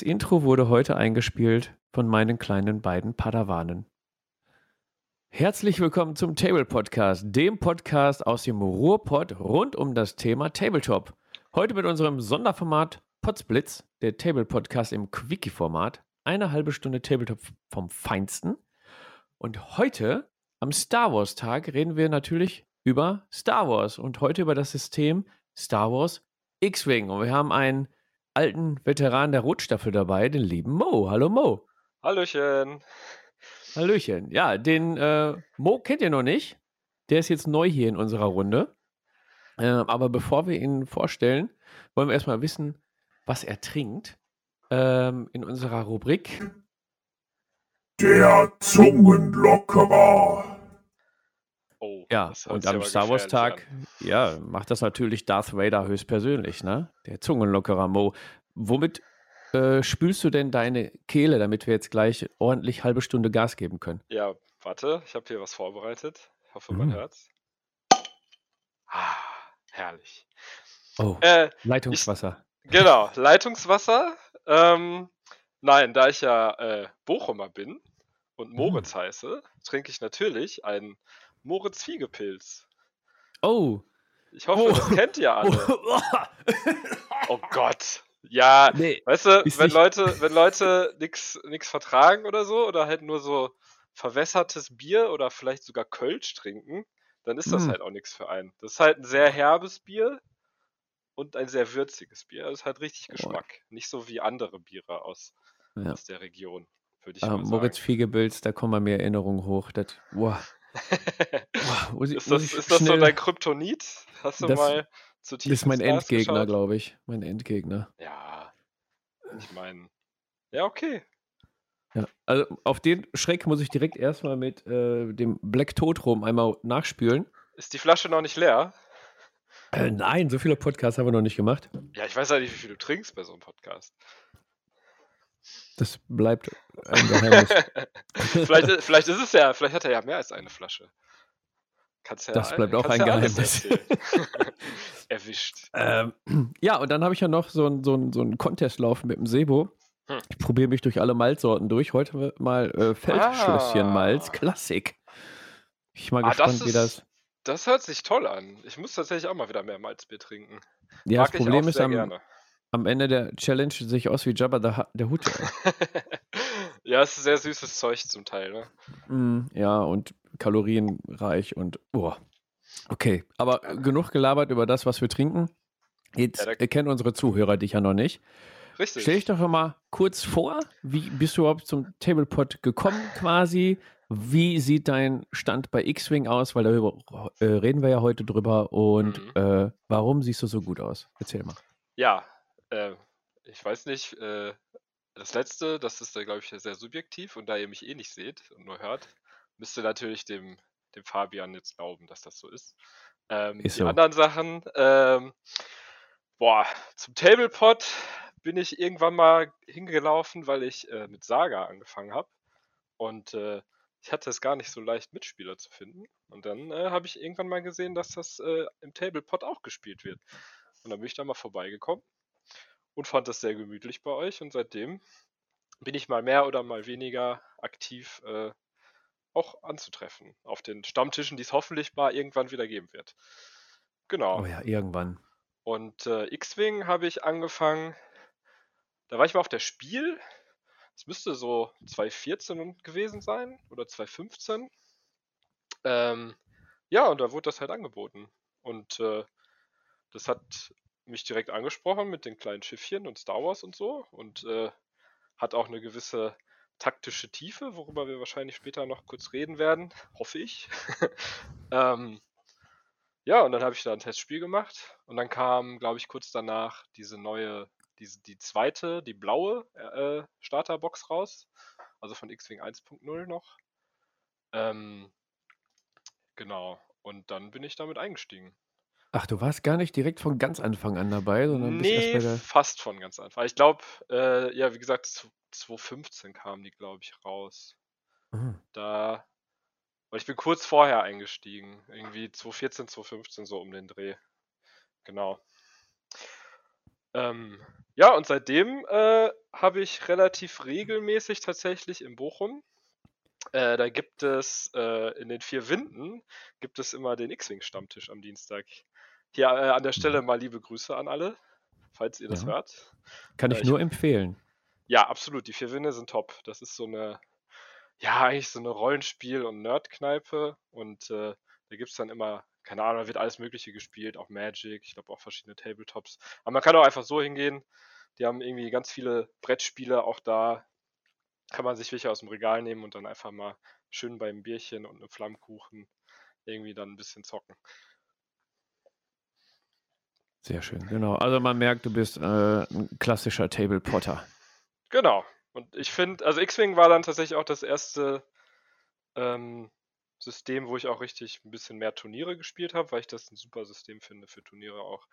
Das Intro wurde heute eingespielt von meinen kleinen beiden Padawanen. Herzlich willkommen zum Table Podcast, dem Podcast aus dem Ruhrpott rund um das Thema Tabletop. Heute mit unserem Sonderformat Potsblitz, der Table Podcast im Quickie-Format. Eine halbe Stunde Tabletop vom Feinsten. Und heute, am Star Wars Tag, reden wir natürlich über Star Wars und heute über das System Star Wars X-Wing. Und wir haben einen alten Veteran der Rotstaffel dabei, den lieben Mo. Hallo Mo. Hallöchen. Hallöchen. Ja, den äh, Mo kennt ihr noch nicht. Der ist jetzt neu hier in unserer Runde. Äh, aber bevor wir ihn vorstellen, wollen wir erstmal wissen, was er trinkt. Ähm, in unserer Rubrik. Der Zungenlockerer. Ja, und am Star Wars Tag, an. ja, macht das natürlich Darth Vader höchstpersönlich, ne? Der Zungenlockerer Mo. Womit äh, spülst du denn deine Kehle, damit wir jetzt gleich ordentlich halbe Stunde Gas geben können? Ja, warte, ich habe hier was vorbereitet. Ich hoffe, man Mm. hört's. Ah, herrlich. Oh, Äh, Leitungswasser. genau, Leitungswasser. Ähm, nein, da ich ja äh, Bochumer bin und Moritz heiße, trinke ich natürlich einen Moritz Fiegepilz. Oh, Ich hoffe, Oh. das kennt ihr alle. Oh Gott. Ja, nee. Weißt du, wenn nicht- Leute, wenn Leute nichts nix vertragen oder so, oder halt nur so verwässertes Bier oder vielleicht sogar Kölsch trinken, dann ist das Mm. halt auch nichts für einen. Das ist halt ein sehr herbes Bier und ein sehr würziges Bier. Das ist halt richtig. Geschmack. Nicht so wie andere Biere aus, Ja. aus der Region, würde ich Ah, mal Moritz sagen. Fiegebilz, da kommen bei mir Erinnerungen hoch. Das, boah, boah, ich, ist das, ist das so dein Kryptonit? Hast du Das- mal zu Das tief ist mein Endgegner, glaube ich. Mein Endgegner. Ja, ich meine, ja, okay. Ja. Also auf den Schreck muss ich direkt erstmal mit äh, dem Black Tod rum einmal nachspülen. Ist die Flasche noch nicht leer? Äh, nein, so viele Podcasts haben wir noch nicht gemacht. Ja, ich weiß ja nicht, wie viel du trinkst bei so einem Podcast. Das bleibt ein Geheimnis. vielleicht, vielleicht ist es ja, vielleicht hat er ja mehr als eine Flasche. Kannst ja, Das bleibt auch kannst ein ja Geheimnis. Erwischt. ähm, ja, und dann habe ich ja noch so einen so ein- so ein Contest laufen mit dem Sebo. Hm. Ich probiere mich durch alle Malzsorten durch. Heute mal äh, Feldschlösschen-Malz, Ah. Klassik. Ich bin mal Ah, gespannt, das wie das. ist, das hört sich toll an. Ich muss tatsächlich auch mal wieder mehr Malzbier trinken. Ja, Mag das Problem auch ist, am, gerne. Am Ende der Challenge sehe ich aus wie Jabba der, Ha- der Hutt. ja, es ist sehr süßes Zeug zum Teil, ne? Mm, ja, und kalorienreich und boah. Okay, aber genug gelabert über das, was wir trinken. Jetzt Ja, kennen unsere Zuhörer dich ja noch nicht. Richtig. Stell dich doch mal kurz vor, wie bist du überhaupt zum Tablepot gekommen quasi? Wie sieht dein Stand bei X-Wing aus? Weil darüber äh, reden wir ja heute drüber. Und Mhm. äh, warum siehst du so gut aus? Erzähl mal. Ja, äh, ich weiß nicht, äh, das letzte, das ist, glaube ich, sehr subjektiv und da ihr mich eh nicht seht und nur hört, müsst ihr natürlich dem, dem Fabian jetzt glauben, dass das so ist. Ähm, Ist die so. anderen Sachen, ähm, boah, zum Tablepot bin ich irgendwann mal hingelaufen, weil ich äh, mit Saga angefangen habe und äh, ich hatte es gar nicht so leicht, Mitspieler zu finden. Und dann äh, habe ich irgendwann mal gesehen, dass das äh, im Tablepot auch gespielt wird. Und dann bin ich da mal vorbeigekommen und fand das sehr gemütlich bei euch. Und seitdem bin ich mal mehr oder mal weniger aktiv äh, auch anzutreffen. Auf den Stammtischen, die es hoffentlich mal irgendwann wieder geben wird. Genau. Oh ja, irgendwann. Und äh, X-Wing habe ich angefangen. Da war ich mal auf der Spiel. Es müsste so 2014 gewesen sein oder 2015. Ähm, ja, und da wurde das halt angeboten. Und äh, das hat mich direkt angesprochen mit den kleinen Schiffchen und Star Wars und so. Und äh, hat auch eine gewisse taktische Tiefe, worüber wir wahrscheinlich später noch kurz reden werden, hoffe ich. ähm, ja, und dann habe ich da ein Testspiel gemacht und dann kam, glaube ich, kurz danach diese neue, diese, die zweite, die blaue äh, Starterbox raus, also von X-Wing 1.0 noch. Ähm, genau, und dann bin ich damit eingestiegen. Ach, du warst gar nicht direkt von ganz Anfang an dabei, sondern bist erst Nee, bei der. fast von ganz Anfang. Ich glaube, äh, ja, wie gesagt, zw- 2015 kamen die, glaube ich, raus. Ah, Da, weil ich bin kurz vorher eingestiegen. Irgendwie 2014, 2015, so um den Dreh. Genau. Ähm, ja, und seitdem äh, habe ich relativ regelmäßig tatsächlich in Bochum. Äh, da gibt es äh, in den vier Winden gibt es immer den X-Wing-Stammtisch am Dienstag. Hier äh, an der Stelle mal liebe Grüße an alle, falls ihr das Ja. hört. Kann Äh, ich ich- nur empfehlen. Ja, absolut. Die vier Winde sind top. Das ist so eine, ja, eigentlich so eine Rollenspiel- und Nerdkneipe. Und äh, da gibt es dann immer, keine Ahnung, da wird alles Mögliche gespielt, auch Magic, ich glaube auch verschiedene Tabletops. Aber man kann auch einfach so hingehen. Die haben irgendwie ganz viele Brettspiele auch da. Kann man sich welche aus dem Regal nehmen und dann einfach mal schön beim Bierchen und einem Flammkuchen irgendwie dann ein bisschen zocken. Sehr schön, genau. Also man merkt, du bist äh, ein klassischer Table Potter. Genau. Und ich finde, also X-Wing war dann tatsächlich auch das erste ähm, System, wo ich auch richtig ein bisschen mehr Turniere gespielt habe, weil ich das ein super System finde für Turniere auch.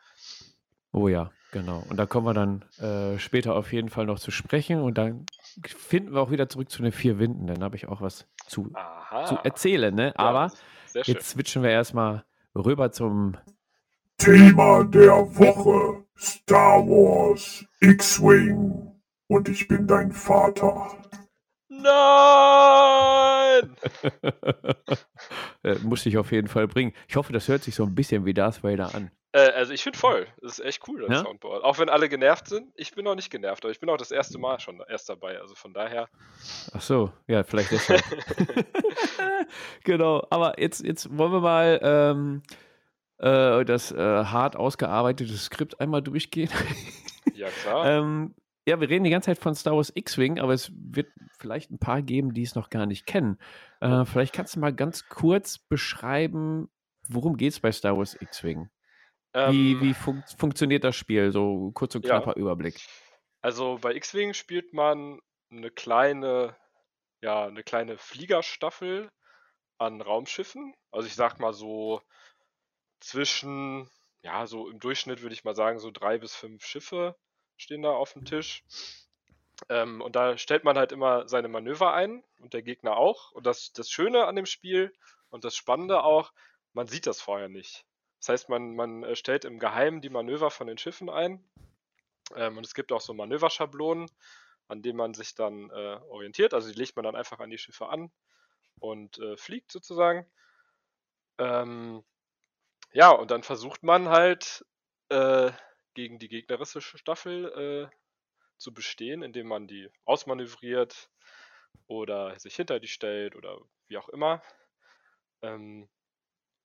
Oh ja, genau. Und da kommen wir dann äh, später auf jeden Fall noch zu sprechen. Und dann finden wir auch wieder zurück zu den vier Winden. Dann habe ich auch was zu, Aha. zu erzählen. Ne? Aber jetzt switchen wir erstmal rüber zum Thema der Woche Star Wars X-Wing und ich bin dein Vater. Nein! äh, muss ich auf jeden Fall bringen. Ich hoffe, das hört sich so ein bisschen wie Darth Vader an. Äh, also ich finde voll. Das ist echt cool, das Ja? Soundboard. Auch wenn alle genervt sind, ich bin noch nicht genervt, aber ich bin auch das erste Mal schon erst dabei. Also von daher. Ach so, ja, vielleicht deshalb. genau, aber jetzt, jetzt wollen wir mal ähm, äh, das äh, hart ausgearbeitete Skript einmal durchgehen. ja, klar. ähm, ja, wir reden die ganze Zeit von Star Wars X-Wing, aber es wird vielleicht ein paar geben, die es noch gar nicht kennen. Äh, vielleicht kannst du mal ganz kurz beschreiben, worum geht es bei Star Wars X-Wing? Wie, Ähm, wie fun funktioniert das Spiel? So kurz und Ja. knapper Überblick. Also bei X-Wing spielt man eine kleine, ja, eine kleine Fliegerstaffel an Raumschiffen. Also ich sag mal so zwischen, ja, so im Durchschnitt würde ich mal sagen, so drei bis fünf Schiffe stehen da auf dem Tisch. Ähm, und da stellt man halt immer seine Manöver ein und der Gegner auch. Und das, das Schöne an dem Spiel und das Spannende auch, man sieht das vorher nicht. Das heißt, man, man äh, stellt im Geheimen die Manöver von den Schiffen ein. Ähm, und es gibt auch so Manöverschablonen, an denen man sich dann äh, orientiert. Also die legt man dann einfach an die Schiffe an und äh, fliegt sozusagen. Ähm, ja, und dann versucht man halt äh, gegen die gegnerische Staffel äh, zu bestehen, indem man die ausmanövriert oder sich hinter die stellt oder wie auch immer. Ähm,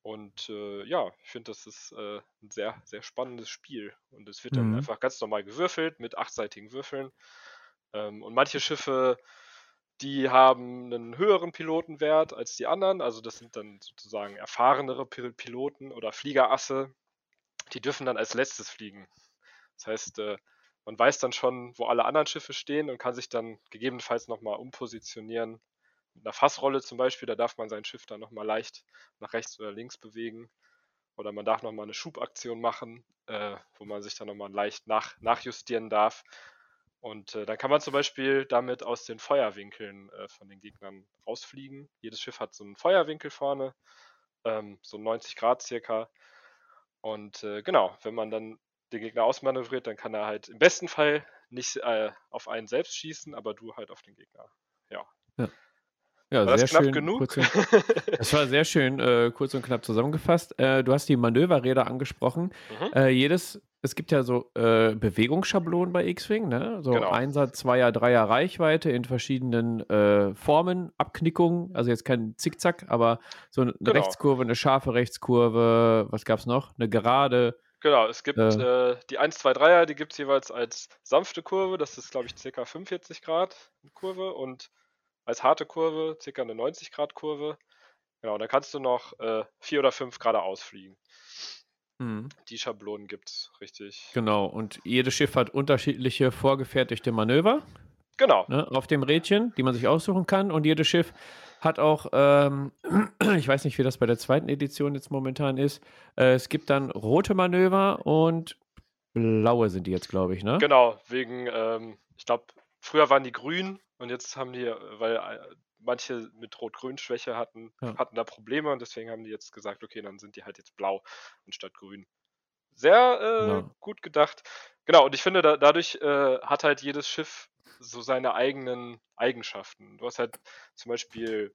und äh, ja, ich finde, das ist äh, ein sehr, sehr spannendes Spiel. Und es wird dann Mhm. einfach ganz normal gewürfelt mit achtseitigen Würfeln. Ähm, und manche Schiffe, die haben einen höheren Pilotenwert als die anderen. Also das sind dann sozusagen erfahrenere Pil- Piloten oder Fliegerasse. Die dürfen dann als letztes fliegen. Das heißt, äh, man weiß dann schon, wo alle anderen Schiffe stehen und kann sich dann gegebenenfalls nochmal umpositionieren. Mit einer Fassrolle zum Beispiel, da darf man sein Schiff dann nochmal leicht nach rechts oder links bewegen. Oder man darf nochmal eine Schubaktion machen, äh, wo man sich dann nochmal leicht nach, nachjustieren darf. Und äh, dann kann man zum Beispiel damit aus den Feuerwinkeln äh, von den Gegnern rausfliegen. Jedes Schiff hat so einen Feuerwinkel vorne, ähm, so 90 Grad circa. Und äh, genau, wenn man dann den Gegner ausmanövriert, dann kann er halt im besten Fall nicht äh, auf einen selbst schießen, aber du halt auf den Gegner. Ja. Ja, War sehr schön. genug? Das war sehr schön äh, kurz und knapp zusammengefasst. Äh, du hast die Manöverräder angesprochen. Mhm. Äh, jedes, es gibt ja so äh, Bewegungsschablonen bei X-Wing, ne? So Genau. Einser, Zweier, Dreier Reichweite in verschiedenen äh, Formen, Abknickungen, also jetzt kein Zickzack, aber so eine Genau. Rechtskurve, eine scharfe Rechtskurve, was gab's noch? Eine gerade. Genau, es gibt Äh. äh, die 1, 2, 3er, die gibt es jeweils als sanfte Kurve, das ist glaube ich ca. 45 Grad Kurve und als harte Kurve ca. eine 90 Grad Kurve. Genau, und dann kannst du noch äh, 4 oder 5 geradeaus fliegen. Die Schablonen gibt es, richtig. Genau, und jedes Schiff hat unterschiedliche vorgefertigte Manöver. Genau. ne, auf dem Rädchen, die man sich aussuchen kann. Und jedes Schiff hat auch, ähm, ich weiß nicht, wie das bei der zweiten Edition jetzt momentan ist. Äh, es gibt dann rote Manöver und blaue sind die jetzt, glaube ich, ne? Genau, wegen, ähm, ich glaube, früher waren die grün und jetzt haben die, äh, weil äh, manche mit Rot-Grün-Schwäche hatten, Ja. hatten da Probleme und deswegen haben die jetzt gesagt, okay, dann sind die halt jetzt blau anstatt grün. Sehr äh, Ja. gut gedacht. Genau, und ich finde, da, dadurch äh, hat halt jedes Schiff so seine eigenen Eigenschaften. Du hast halt zum Beispiel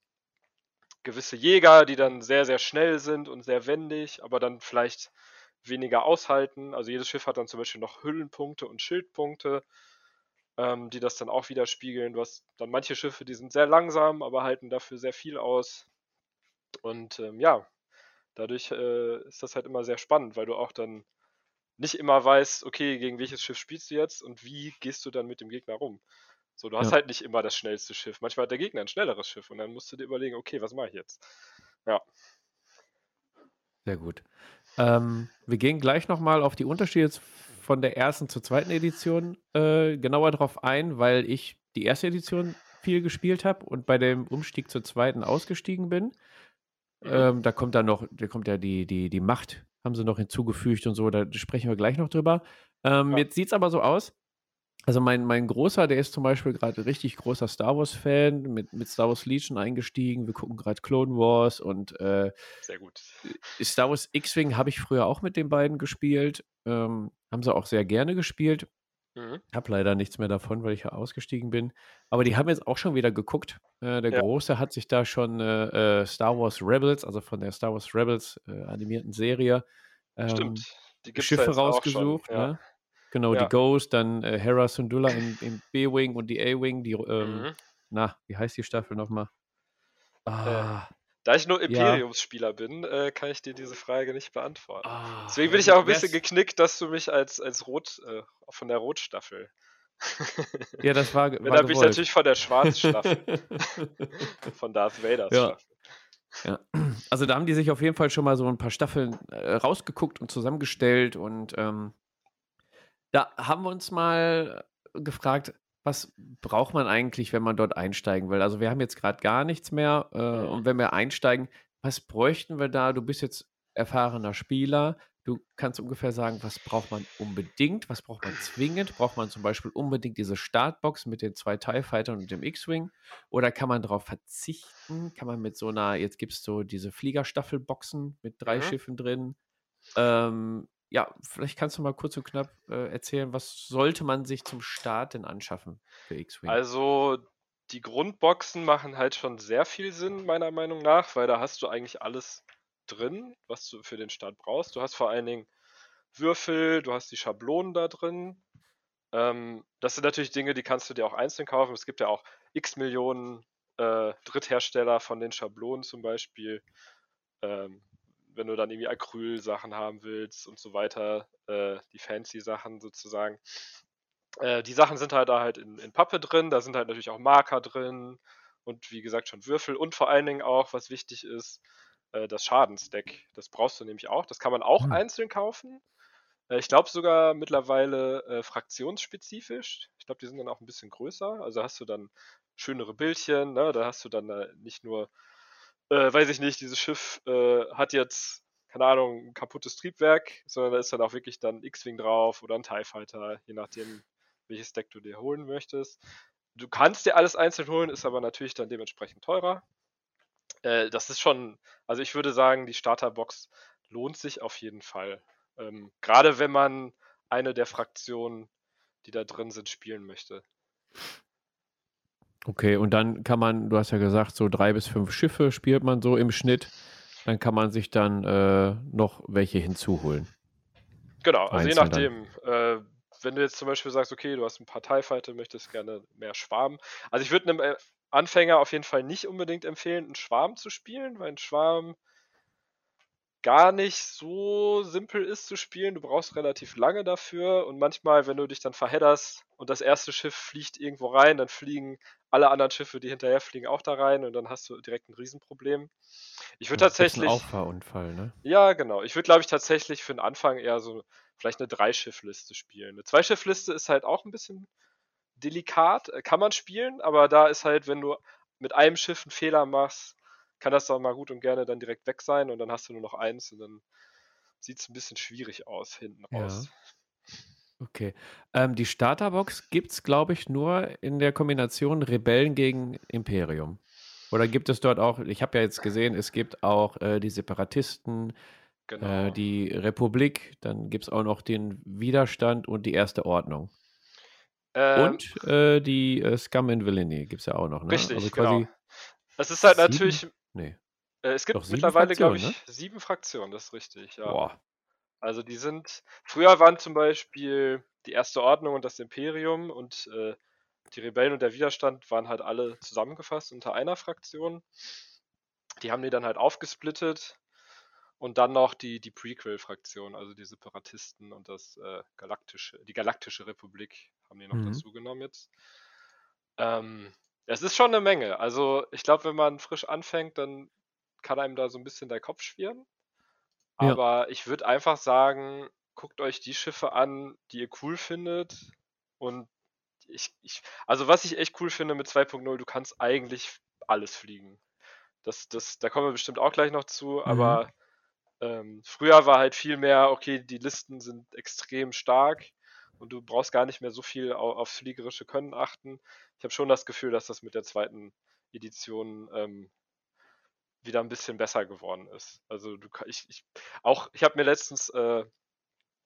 gewisse Jäger, die dann sehr, sehr schnell sind und sehr wendig, aber dann vielleicht weniger aushalten. Also jedes Schiff hat dann zum Beispiel noch Hüllenpunkte und Schildpunkte, ähm, die das dann auch widerspiegeln. Du hast dann manche Schiffe, die sind sehr langsam, aber halten dafür sehr viel aus. Und ähm, ja, dadurch äh, ist das halt immer sehr spannend, weil du auch dann nicht immer weißt, okay, gegen welches Schiff spielst du jetzt und wie gehst du dann mit dem Gegner rum. So, du hast Ja. halt nicht immer das schnellste Schiff. Manchmal hat der Gegner ein schnelleres Schiff und dann musst du dir überlegen, okay, was mache ich jetzt? Sehr gut. Ähm, wir gehen gleich nochmal auf die Unterschiede jetzt von der ersten zur zweiten Edition äh, genauer drauf ein, weil ich die erste Edition viel gespielt habe und bei dem Umstieg zur zweiten ausgestiegen bin. Mhm. Ähm, da kommt dann noch, da kommt ja die, die, die Macht, haben sie noch hinzugefügt und so, da sprechen wir gleich noch drüber. Ähm, Ja. Jetzt sieht es aber so aus. Also mein, mein Großer, der ist zum Beispiel gerade richtig großer Star Wars-Fan, mit, mit Star Wars Legion eingestiegen. Wir gucken gerade Clone Wars und äh, Sehr gut. Star Wars X-Wing habe ich früher auch mit den beiden gespielt. Ähm, haben sie auch sehr gerne gespielt. Mhm. Hab leider nichts mehr davon, weil ich ja ausgestiegen bin. Aber die haben jetzt auch schon wieder geguckt. Äh, der Ja. Große hat sich da schon äh, äh, Star Wars Rebels, also von der Star Wars Rebels äh, animierten Serie, ähm, Schiffe rausgesucht. Schon. Ja. Ne? Genau, Ja. die Ghost, dann äh, Hera Syndulla in, in B-Wing und die A-Wing, die, ähm, Mhm. na, wie heißt die Staffel nochmal? Ah, Da ich nur Ja. Imperiumsspieler bin, äh, kann ich dir diese Frage nicht beantworten. ah, Deswegen bin ich auch ein bisschen geknickt, dass du mich als, als Rot, äh, von der Rotstaffel. Ja, das war, war da bin ich natürlich von der Schwarzstaffel, von Darth Vaders Ja. Staffel. Ja, also da haben die sich auf jeden Fall schon mal so ein paar Staffeln äh, rausgeguckt und zusammengestellt und ähm, da haben wir uns mal gefragt, was braucht man eigentlich, wenn man dort einsteigen will? Also wir haben jetzt gerade gar nichts mehr äh, Mhm. und wenn wir einsteigen, was bräuchten wir da? Du bist jetzt erfahrener Spieler, du kannst ungefähr sagen, was braucht man unbedingt, was braucht man zwingend? Braucht man zum Beispiel unbedingt diese Startbox mit den zwei TIE Fightern und dem X-Wing? Oder kann man darauf verzichten? Kann man mit so einer, jetzt gibt es so diese Fliegerstaffelboxen mit drei Mhm. Schiffen drin. Ähm, ja, vielleicht kannst du mal kurz und knapp äh, erzählen, was sollte man sich zum Start denn anschaffen für X-Wing? Also die Grundboxen machen halt schon sehr viel Sinn, meiner Meinung nach, weil da hast du eigentlich alles drin, was du für den Start brauchst. Du hast vor allen Dingen Würfel, du hast die Schablonen da drin. Ähm, das sind natürlich Dinge, die kannst du dir auch einzeln kaufen. Es gibt ja auch x Millionen äh, Dritthersteller von den Schablonen zum Beispiel. Ähm, wenn du dann irgendwie Acryl-Sachen haben willst und so weiter, äh, die fancy Sachen sozusagen. Äh, die Sachen sind halt da halt in, in Pappe drin, da sind halt natürlich auch Marker drin und wie gesagt schon Würfel und vor allen Dingen auch, was wichtig ist, äh, das Schadensdeck. Das brauchst du nämlich auch. Das kann man auch Hm. einzeln kaufen. Äh, ich glaube sogar mittlerweile äh, fraktionsspezifisch. Ich glaube, die sind dann auch ein bisschen größer. Also hast du dann schönere Bildchen, ne? da hast du dann äh, nicht nur, äh, weiß ich nicht, dieses Schiff äh, hat jetzt, keine Ahnung, ein kaputtes Triebwerk, sondern da ist dann auch wirklich dann X-Wing drauf oder ein TIE Fighter, je nachdem, welches Deck du dir holen möchtest. Du kannst dir alles einzeln holen, ist aber natürlich dann dementsprechend teurer. Äh, das ist schon, also ich würde sagen, die Starterbox lohnt sich auf jeden Fall. Ähm, Gerade wenn man eine der Fraktionen, die da drin sind, spielen möchte. Okay, und dann kann man, du hast ja gesagt, so drei bis fünf Schiffe spielt man so im Schnitt. Dann kann man sich dann äh, noch welche hinzuholen. Genau, also je Einzeln nachdem. Äh, wenn du jetzt zum Beispiel sagst, okay, du hast ein paar TIE Fighter, möchtest gerne mehr Schwarm. Also ich würde einem äh, Anfänger auf jeden Fall nicht unbedingt empfehlen, einen Schwarm zu spielen, weil ein Schwarm gar nicht so simpel ist zu spielen. Du brauchst relativ lange dafür und manchmal, wenn du dich dann verhedderst und das erste Schiff fliegt irgendwo rein, dann fliegen alle anderen Schiffe, die hinterher fliegen, auch da rein und dann hast du direkt ein Riesenproblem. Ich würde tatsächlich. Einen Auffahrunfall, ne? Ja, genau. Ich würde, glaube ich, tatsächlich für den Anfang eher so vielleicht eine Dreischiffliste spielen. Eine Zweischiffliste ist halt auch ein bisschen delikat, äh, kann man spielen, aber da ist halt, wenn du mit einem Schiff einen Fehler machst, kann das doch mal gut und gerne dann direkt weg sein und dann hast du nur noch eins und dann sieht es ein bisschen schwierig aus hinten raus. Ja. Okay. Ähm, die Starterbox gibt es, glaube ich, nur in der Kombination Rebellen gegen Imperium. Oder gibt es dort auch, ich habe ja jetzt gesehen, es gibt auch äh, die Separatisten, Genau. äh, die Republik, dann gibt es auch noch den Widerstand und die Erste Ordnung. Ähm, Und äh, die äh, Scum and Villainy gibt es ja auch noch, ne? Richtig, also genau. quasi, Es ist halt sieben? natürlich, nee. äh, es gibt mittlerweile, glaube ich, Fraktionen, sieben Fraktionen, das ist richtig, ja. Boah. Also die sind, früher waren zum Beispiel die Erste Ordnung und das Imperium und äh, die Rebellen und der Widerstand waren halt alle zusammengefasst unter einer Fraktion. Die haben die dann halt aufgesplittet und dann noch die, die Prequel-Fraktion, also die Separatisten und das äh, galaktische, die Galaktische Republik haben die noch Mhm. dazu genommen jetzt. Ähm, es ist schon eine Menge. Also ich glaube, wenn man frisch anfängt, dann kann einem da so ein bisschen der Kopf schwirren. Ja. Aber ich würde einfach sagen, guckt euch die Schiffe an, die ihr cool findet. Und ich, ich, also was ich echt cool finde mit 2.0, du kannst eigentlich alles fliegen. Das, das, da kommen wir bestimmt auch gleich noch zu, aber ähm, früher war halt viel mehr, okay, die Listen sind extrem stark und du brauchst gar nicht mehr so viel au- aufs fliegerische Können achten. Ich habe schon das Gefühl, dass das mit der zweiten Edition ähm, wieder ein bisschen besser geworden ist. Also du ich, ich auch, ich habe mir letztens äh,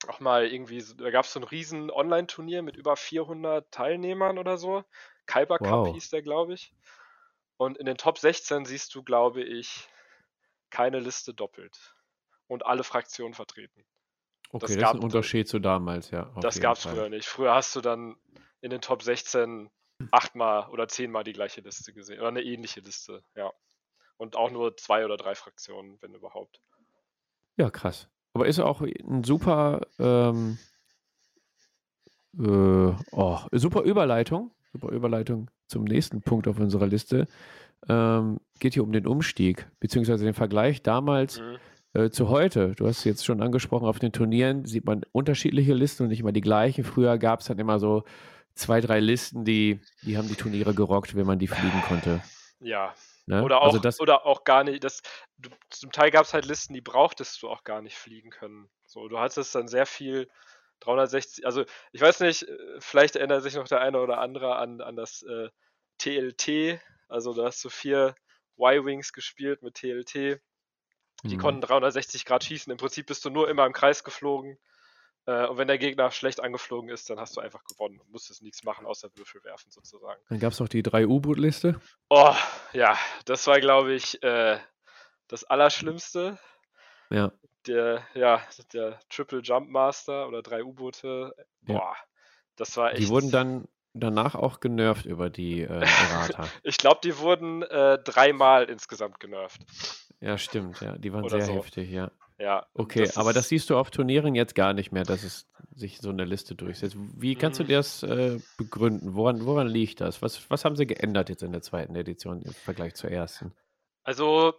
auch mal irgendwie, da gab es so ein riesen Online-Turnier mit über 400 Teilnehmern oder so. Cup Wow. hieß der, glaube ich. Und in den Top 16 siehst du, glaube ich, keine Liste doppelt. Und alle Fraktionen vertreten. Okay, Das das, ist gab- ein Unterschied zu damals, ja. Das gab es früher nicht. Früher hast du dann in den Top 16 achtmal oder zehnmal die gleiche Liste gesehen. Oder eine ähnliche Liste, ja. Und auch nur zwei oder drei Fraktionen, wenn überhaupt. Ja, krass. Aber ist auch ein super, ähm, äh, oh, super Überleitung, super Überleitung zum nächsten Punkt auf unserer Liste. Ähm, geht hier um den Umstieg, beziehungsweise den Vergleich damals Mhm. äh, zu heute. Du hast es jetzt schon angesprochen, auf den Turnieren sieht man unterschiedliche Listen und nicht immer die gleichen. Früher gab es dann immer so zwei, drei Listen, die, die haben die Turniere gerockt, wenn man die fliegen konnte. Ja. Ne? Oder auch, also das, oder auch gar nicht. Das, du, zum Teil gab es halt Listen, die brauchtest du auch gar nicht fliegen können. So, du hattest dann sehr viel 360, also ich weiß nicht, äh, vielleicht erinnert sich noch der eine oder andere an, an das äh, TLT, also da hast du vier Y-Wings gespielt mit TLT. Die Mhm. konnten 360 Grad schießen. Im Prinzip bist du nur immer im Kreis geflogen. Äh, und wenn der Gegner schlecht angeflogen ist, dann hast du einfach gewonnen und musstest nichts machen, außer Würfel werfen sozusagen. dann gab es noch die drei U-Boot-Liste. Oh, ja, das war, glaube ich, äh, das Allerschlimmste. Ja. Der, ja, der Triple Jump Master oder drei U-Boote. Ja. Boah, das war echt. Die wurden dann danach auch genervt über die äh, Errata. Ich glaube, die wurden äh, dreimal insgesamt genervt. ja, stimmt, ja. Die waren Oder sehr so. heftig, ja. Ja. Okay, aber das siehst du auf Turnieren jetzt gar nicht mehr, dass es sich so eine Liste durchsetzt. Wie kannst du Mhm. dir das äh, begründen? Woran, woran liegt das? Was, was haben sie geändert jetzt in der zweiten Edition im Vergleich zur ersten? Also,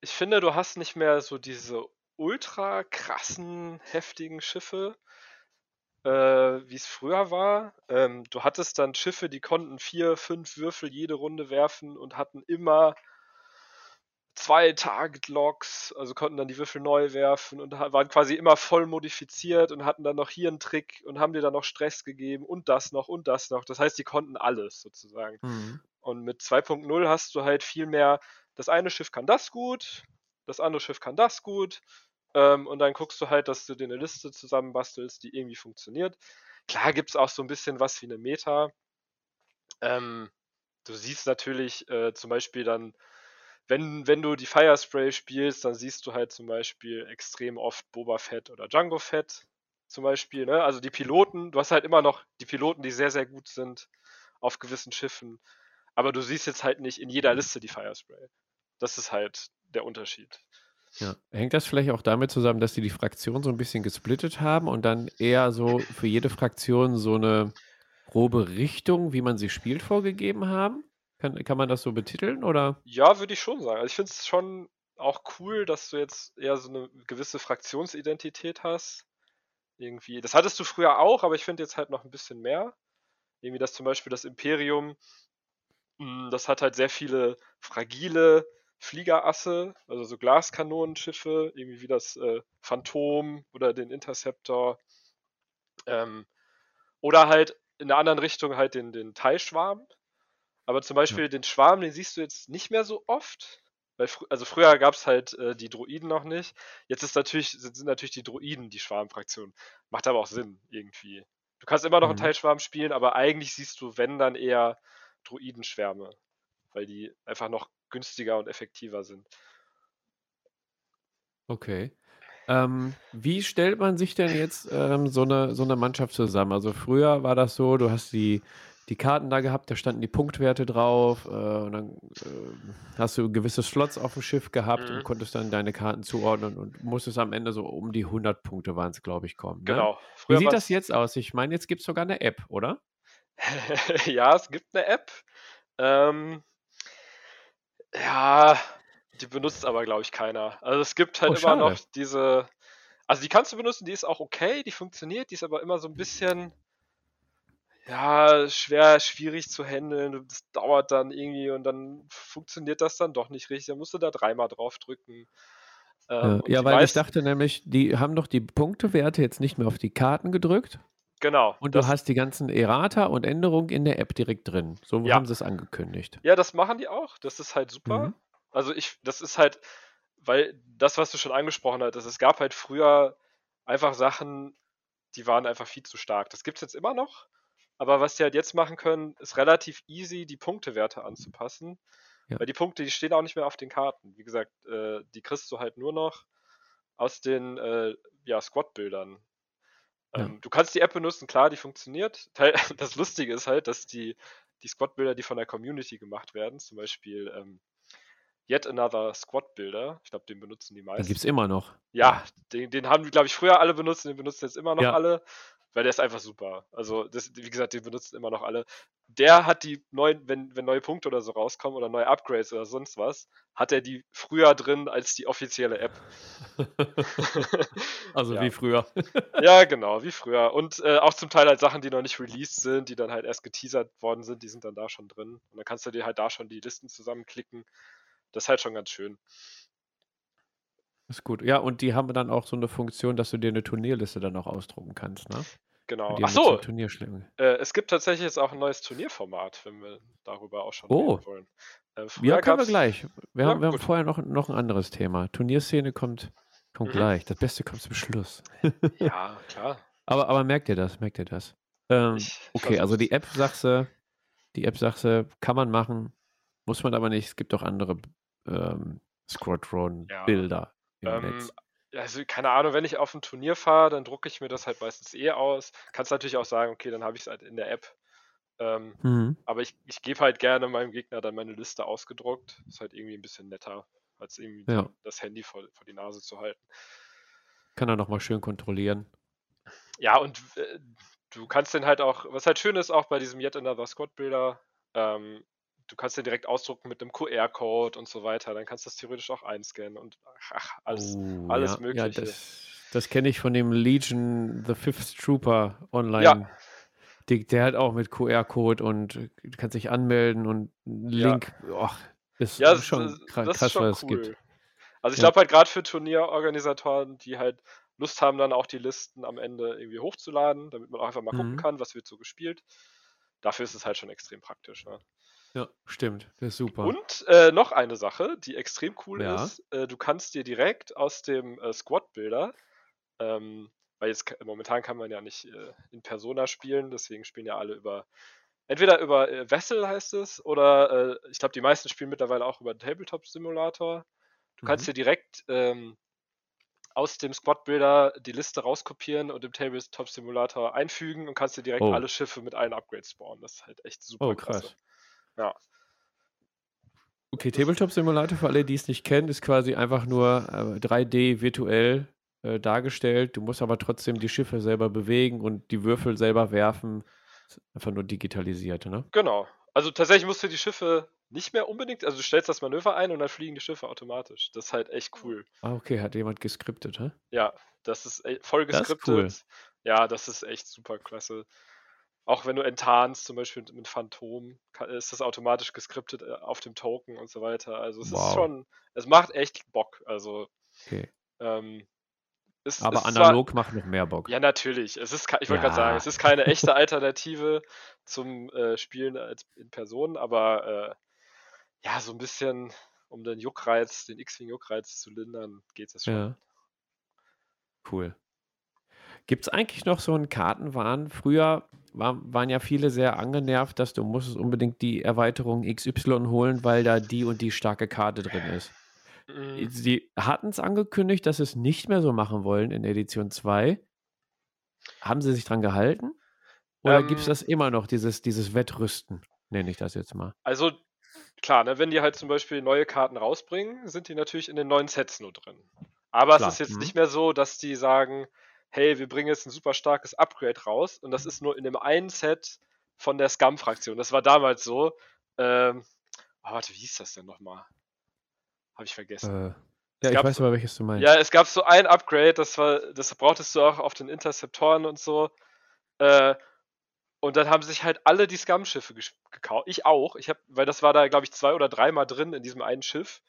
ich finde, du hast nicht mehr so diese ultra krassen, heftigen Schiffe, äh, wie es früher war. Ähm, du hattest dann Schiffe, die konnten vier, fünf Würfel jede Runde werfen und hatten immer zwei Target-Locks, also konnten dann die Würfel neu werfen und waren quasi immer voll modifiziert und hatten dann noch hier einen Trick und haben dir dann noch Stress gegeben und das noch und das noch. Das heißt, die konnten alles sozusagen. Und mit 2.0 hast du halt viel mehr, das eine Schiff kann das gut, das andere Schiff kann das gut. Ähm, und dann guckst du halt, dass du dir eine Liste zusammenbastelst, die irgendwie funktioniert. Klar gibt es auch so ein bisschen was wie eine Meta. Ähm, du siehst natürlich äh, zum Beispiel dann, wenn, wenn du die Firespray spielst, dann siehst du halt zum Beispiel extrem oft Boba Fett oder Django Fett zum Beispiel. Ne? Also die Piloten, du hast halt immer noch die Piloten, die sehr, sehr gut sind auf gewissen Schiffen. Aber du siehst jetzt halt nicht in jeder Liste die Firespray. Das ist halt der Unterschied. Ja. Hängt das vielleicht auch damit zusammen, dass sie die Fraktion so ein bisschen gesplittet haben und dann eher so für jede Fraktion so eine grobe Richtung, wie man sie spielt, vorgegeben haben? Kann, kann man das so betiteln oder? Ja, würde ich schon sagen. Also ich finde es schon auch cool, dass du jetzt eher so eine gewisse Fraktionsidentität hast. Irgendwie. Das hattest du früher auch, aber ich finde jetzt halt noch ein bisschen mehr. Irgendwie, dass zum Beispiel das Imperium, mh, das hat halt sehr viele fragile Fliegerasse, also so Glaskanonenschiffe, irgendwie wie das äh, Phantom oder den Interceptor. Ähm, oder halt in der anderen Richtung halt den, den Teilschwarm. Aber zum Beispiel den Schwarm, den siehst du jetzt nicht mehr so oft. Weil fr also früher gab es halt äh, die Droiden noch nicht. Jetzt ist natürlich, sind, sind natürlich die Droiden die Schwarmfraktion. Macht aber auch Sinn, irgendwie. Du kannst immer noch einen Mhm. Teilschwarm spielen, aber eigentlich siehst du, wenn, dann eher Droidenschwärme. Weil die einfach noch günstiger und effektiver sind. Okay. Ähm, wie stellt man sich denn jetzt ähm, so eine, so eine Mannschaft zusammen? Also früher war das so, du hast die, die Karten da gehabt, da standen die Punktwerte drauf äh, und dann äh, hast du gewisse Slots auf dem Schiff gehabt Mhm. und konntest dann deine Karten zuordnen und musstest am Ende so um die 100 Punkte waren es, glaube ich, kommen. Ne? Genau. Wie Früher sieht das jetzt aus? Ich meine, jetzt gibt es sogar eine App, oder? ja, es gibt eine App. Ähm, ja, die benutzt aber, glaube ich, keiner. Also es gibt halt Oh, immer schade. noch diese. Also die kannst du benutzen, die ist auch okay, die funktioniert, die ist aber immer so ein bisschen ja, schwer, schwierig zu handeln. Das dauert dann irgendwie und dann funktioniert das dann doch nicht richtig. Dann musst du da dreimal drauf drücken. Ähm, Äh, ja, weil ich dachte nämlich, die haben doch die Punktewerte jetzt nicht mehr auf die Karten gedrückt genau. und du hast die ganzen Errata und Änderungen in der App direkt drin. So Ja. haben sie es angekündigt. Ja, das machen die auch. Das ist halt super. Mhm. Also ich, das ist halt, weil das, was du schon angesprochen hattest, es gab halt früher einfach Sachen, die waren einfach viel zu stark. Das gibt es jetzt immer noch. Aber was die halt jetzt machen können, ist relativ easy, die Punktewerte anzupassen. Ja. Weil die Punkte, die stehen auch nicht mehr auf den Karten. Wie gesagt, äh, die kriegst du halt nur noch aus den äh, ja, Squad-Bildern. Ja. Ähm, du kannst die App benutzen, klar, die funktioniert. Das Lustige ist halt, dass die, die Squad-Bilder, die von der Community gemacht werden, zum Beispiel ähm, Yet Another Squad-Bilder, ich glaube, den benutzen die Den meisten. gibt es immer noch. Ja, den, den haben, glaube ich, früher alle benutzt, den benutzen jetzt immer noch Ja. alle, weil der ist einfach super. Also, das, wie gesagt, den benutzen immer noch alle. Der hat die neuen, wenn, wenn neue Punkte oder so rauskommen oder neue Upgrades oder sonst was, hat er die früher drin als die offizielle App. Also Ja. wie früher. ja, genau, wie früher. Und äh, auch zum Teil halt Sachen, die noch nicht released sind, die dann halt erst geteasert worden sind, die sind dann da schon drin. Und dann kannst du dir halt da schon die Listen zusammenklicken. Das ist halt schon ganz schön. Ist gut. Ja, und die haben dann auch so eine Funktion, dass du dir eine Turnierliste dann auch ausdrucken kannst, ne? Genau. Die Ach haben jetzt so, so Turnierschläge. Äh, es gibt tatsächlich jetzt auch ein neues Turnierformat, wenn wir darüber auch schon Oh. reden wollen. Äh, Ja, können wir gleich. Wir Ja, haben, wir haben vorher noch, noch ein anderes Thema. Turnierszene kommt, kommt Mhm. gleich. Das Beste kommt zum Schluss. Ja, klar. Aber, aber merkt ihr das? Merkt ihr das? Ähm, Ich okay, also die. App sagst du, die App sagst du, kann man machen, muss man aber nicht. Es gibt auch andere ähm, Squadron-Bilder im Ähm, also keine Ahnung, wenn ich auf ein Turnier fahre, dann drucke ich mir das halt meistens eh aus. Kannst natürlich auch sagen, okay, dann habe ich es halt in der App. Ähm, Mhm. aber ich, ich gebe halt gerne meinem Gegner dann meine Liste ausgedruckt. Ist halt irgendwie ein bisschen netter, als irgendwie Ja. das Handy vor, vor die Nase zu halten. Kann er nochmal schön kontrollieren. Ja, und äh, du kannst den halt auch, was halt schön ist, auch bei diesem Yet Another Squad Builder, ähm, du kannst den direkt ausdrucken mit einem QR-Code und so weiter. Dann kannst du das theoretisch auch einscannen und ach, alles. Oh, alles ja, Ja, Mögliche. das das kenne ich von dem Legion The Fifth Trooper online. Die, der hat auch mit QR-Code und du kannst dich anmelden und einen Ja. Link. Och, ist Ja, das, schon das, kra- das krass, ist schon was es cool. gibt. Also ich Ja. glaube halt gerade für Turnierorganisatoren, die halt Lust haben, dann auch die Listen am Ende irgendwie hochzuladen, damit man auch einfach mal gucken Mhm. kann, was wird so gespielt. Dafür ist es halt schon extrem praktisch. Ne? Ja, stimmt. Das ist super. Und äh, noch eine Sache, die extrem cool Ja. ist. Äh, du kannst dir direkt aus dem äh, Squad-Builder, ähm, weil jetzt momentan kann man ja nicht äh, in Persona spielen, deswegen spielen ja alle über, entweder über äh, Vessel heißt es, oder äh, ich glaube, die meisten spielen mittlerweile auch über Tabletop-Simulator. Du kannst Mhm. dir direkt ähm, aus dem Squad-Builder die Liste rauskopieren und im Tabletop-Simulator einfügen und kannst dir direkt Oh. alle Schiffe mit allen Upgrades spawnen. Das ist halt echt super Oh, klasse. Ja. Okay, Tabletop Simulator, für alle, die es nicht kennen, ist quasi einfach nur äh, 3D virtuell äh, dargestellt. Du musst aber trotzdem die Schiffe selber bewegen und die Würfel selber werfen. Ist einfach nur digitalisiert, ne? Genau. Also tatsächlich musst du die Schiffe nicht mehr unbedingt, also du stellst das Manöver ein und dann fliegen die Schiffe automatisch. Das ist halt echt cool. Ah, okay, hat jemand geskriptet, hä? Ja, das ist e- voll Das ist geskriptet. cool. Ja, das ist echt super klasse. Auch wenn du enttarnst, zum Beispiel mit, Phantom, ist das automatisch geskriptet äh, auf dem Token und so weiter. Also es Wow. ist schon, es macht echt Bock. Also Okay. ähm, es Aber ist zwar- analog macht noch mehr Bock. Ja, natürlich. Es ist, ich wollte gerade Ja. sagen, es ist keine echte Alternative zum äh, Spielen als in Person, aber äh, ja, so ein bisschen, um den Juckreiz, den X-Wing-Juckreiz zu lindern, geht es schon. Ja. Cool. Gibt es eigentlich noch so einen Kartenwahn? Früher war, waren ja viele sehr angenervt, dass du musstest unbedingt die Erweiterung XY holen, weil da die und die starke Karte drin ist. Mhm. Sie hatten es angekündigt, dass sie es nicht mehr so machen wollen in Edition 2. Haben sie sich dran gehalten? Oder gibt es Ähm, das immer noch, dieses, dieses Wettrüsten, nenne ich das jetzt mal? Also, klar, ne, wenn die halt zum Beispiel neue Karten rausbringen, sind die natürlich in den neuen Sets nur drin. Aber Klar, es ist jetzt mhm. nicht mehr so, dass die sagen, hey, wir bringen jetzt ein super starkes Upgrade raus und das ist nur in dem einen Set von der Scum-Fraktion. Das war damals so. Ähm, oh, warte, wie hieß das denn nochmal? Habe ich vergessen. Äh, Es ja, ich weiß aber, welches du meinst. Ja, es gab so ein Upgrade, das war, das brauchtest du auch auf den Interceptoren und so. Äh, und dann haben sich halt alle die Scum-Schiffe gekauft. Ich auch. Ich hab, weil das war da, glaube ich, zwei oder dreimal drin in diesem einen Schiff.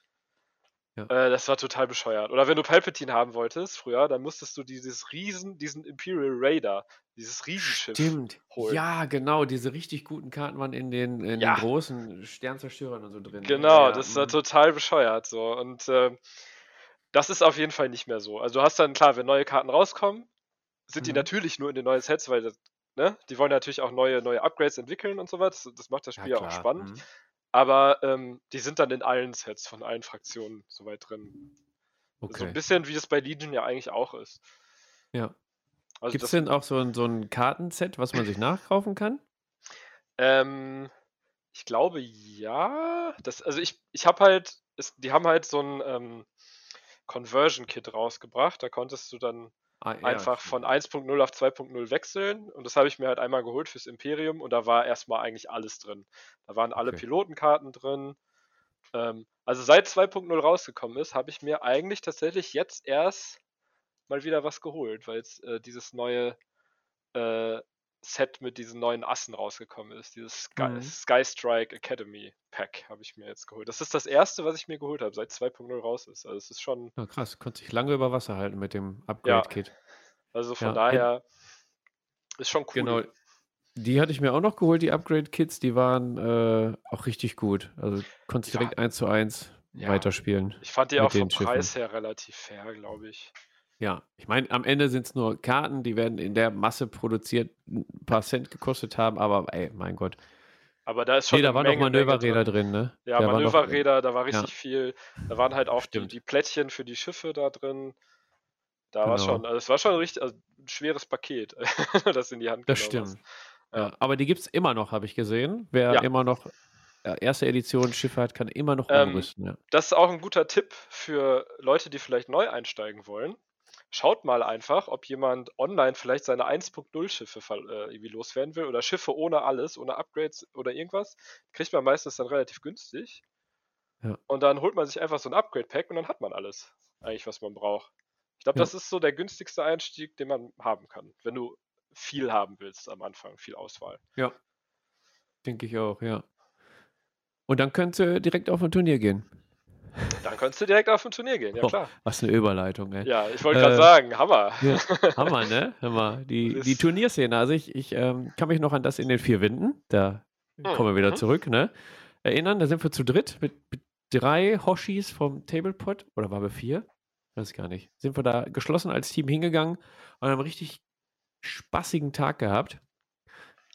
Ja. Äh, das war total bescheuert. Oder wenn du Palpatine haben wolltest früher, dann musstest du dieses Riesen, diesen Imperial Raider, dieses Riesenschiff. Stimmt. holen. Ja, genau. Diese richtig guten Karten waren in den, in Ja. den großen Sternzerstörern und so drin. ne? Genau, Ja, das war total bescheuert so. Und ähm, das ist auf jeden Fall nicht mehr so. Also du hast dann, klar, wenn neue Karten rauskommen, sind die Mhm. natürlich nur in den neuen Sets, weil das, ne, die wollen natürlich auch neue, neue Upgrades entwickeln und so was. Das, macht das Spiel ja auch spannend. mhm. Aber ähm, die sind dann in allen Sets von allen Fraktionen soweit drin. So Okay. ein bisschen wie das bei Legion ja eigentlich auch ist. Ja. Also Gibt es denn auch so ein, so ein Kartenset, was man sich nachkaufen kann? ähm, ich glaube ja. Das, also ich, ich habe halt, es, die haben halt so ein ähm, Conversion-Kit rausgebracht. Da konntest du dann Ah, ja, einfach von 1.0 auf 2.0 wechseln. Und das habe ich mir halt einmal geholt fürs Imperium und da war erstmal eigentlich alles drin. Da waren alle Okay. Pilotenkarten drin. Ähm, also seit 2.0 rausgekommen ist, habe ich mir eigentlich tatsächlich jetzt erst mal wieder was geholt, weil jetzt äh, dieses neue äh, Set mit diesen neuen Assen rausgekommen ist. Dieses Sky, Mhm. Sky Strike Academy Pack habe ich mir jetzt geholt. Das ist das erste, was ich mir geholt habe, seit 2.0 raus ist. Also es ist schon, Ja, krass, konnte sich lange über Wasser halten mit dem Upgrade-Kit. also von Ja, daher ist schon cool. Genau. Die hatte ich mir auch noch geholt, die Upgrade-Kits, die waren äh, auch richtig gut. Also konntest Ja. direkt eins zu eins Ja. weiterspielen. Ich fand die auch vom Schiffen. Preis her relativ fair, glaube ich. Ja, ich meine, am Ende sind es nur Karten, die werden in der Masse produziert, ein paar Cent gekostet haben, aber ey, mein Gott. Aber da ist schon Nee, da waren noch Menge, Menge Manöverräder drin, ne? Ja, Da noch- Manöverräder, da war ja. richtig viel. Da waren halt auch die, die Plättchen für die Schiffe da drin. Da war Genau. schon, also es war schon richtig, also ein schweres Paket, das in die Hand Das genommen stimmt. Ja. Ja, aber die gibt es immer noch, habe ich gesehen. Wer Ja. immer noch erste Edition Schiffe hat, kann immer noch Ähm, umrüsten. Ja. Das ist auch ein guter Tipp für Leute, die vielleicht neu einsteigen wollen. Schaut mal einfach, ob jemand online vielleicht seine 1.0 Schiffe äh, irgendwie loswerden will oder Schiffe ohne alles, ohne Upgrades oder irgendwas. Kriegt man meistens dann relativ günstig. Ja. Und dann holt man sich einfach so ein Upgrade-Pack und dann hat man alles, eigentlich, was man braucht. Ich glaube, Ja. das ist so der günstigste Einstieg, den man haben kann, wenn du viel haben willst am Anfang, viel Auswahl. ja. Denke ich auch, ja. Und dann könnt ihr direkt auf ein Turnier gehen. Dann kannst du direkt auf ein Turnier gehen, ja Boah, klar. Was eine Überleitung, ey. Ja, ich wollte gerade Äh, sagen, Hammer. Ja, Hammer, ne? Hammer. Die, die Turnierszene, also ich, ich ähm, kann mich noch an das in den vier Winden, da kommen wir wieder Mhm. zurück, ne? Erinnern, da sind wir zu dritt mit, mit drei Hoshis vom Tablepot, oder waren wir vier? Weiß gar nicht. Sind wir da geschlossen als Team hingegangen und haben einen richtig spaßigen Tag gehabt.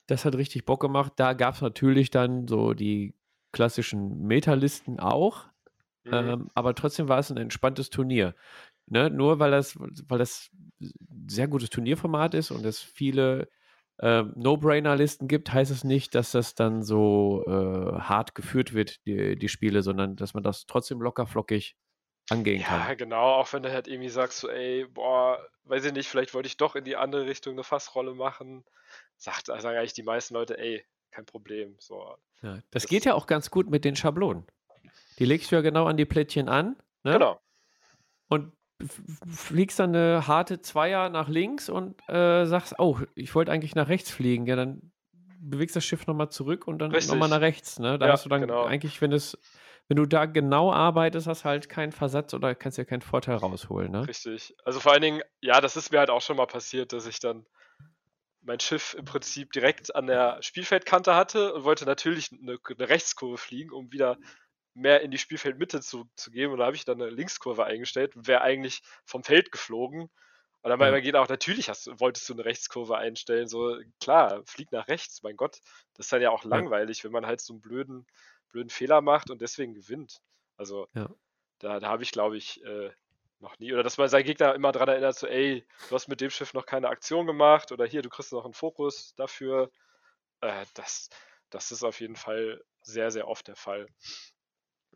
Das hat richtig Bock gemacht. Da gab es natürlich dann so die klassischen Metalisten auch, Mhm. ähm, aber trotzdem war es ein entspanntes Turnier. Ne? Nur weil das, weil das ein sehr gutes Turnierformat ist und es viele ähm, No-Brainer-Listen gibt, heißt es nicht, dass das dann so äh, hart geführt wird, die, die Spiele, sondern dass man das trotzdem locker flockig angehen Ja, kann. genau, auch wenn du halt irgendwie sagst, so, ey, boah, weiß ich nicht, vielleicht wollte ich doch in die andere Richtung eine Fassrolle machen. Sagt, sagen eigentlich die meisten Leute, ey, kein Problem. So. Ja, das das- geht ja auch ganz gut mit den Schablonen. Die legst du ja genau an die Plättchen an ne? Genau. und fliegst dann eine harte Zweier nach links und äh, sagst, oh, ich wollte eigentlich nach rechts fliegen. Ja, dann bewegst das Schiff nochmal zurück und dann nochmal nach rechts. Ne? Da Ja, hast du dann genau. eigentlich, wenn es, wenn du da genau arbeitest, hast halt keinen Versatz oder kannst dir keinen Vorteil rausholen. Ne? Richtig. Also vor allen Dingen, ja, das ist mir halt auch schon mal passiert, dass ich dann mein Schiff im Prinzip direkt an der Spielfeldkante hatte und wollte natürlich eine, eine Rechtskurve fliegen, um wieder mehr in die Spielfeldmitte zu, zu gehen. Und da habe ich dann eine Linkskurve eingestellt und wäre eigentlich vom Feld geflogen. Und dann Ja. ja. geht auch, natürlich hast, wolltest du eine Rechtskurve einstellen. So, klar, flieg nach rechts, mein Gott. Das ist dann ja auch Ja. langweilig, wenn man halt so einen blöden, blöden Fehler macht und deswegen gewinnt. Also, Ja. da, da habe ich, glaube ich, äh, noch nie. Oder dass man seinen Gegner immer daran erinnert, so, ey, du hast mit dem Schiff noch keine Aktion gemacht oder hier, du kriegst noch einen Fokus dafür. Äh, das, das ist auf jeden Fall sehr, sehr oft der Fall.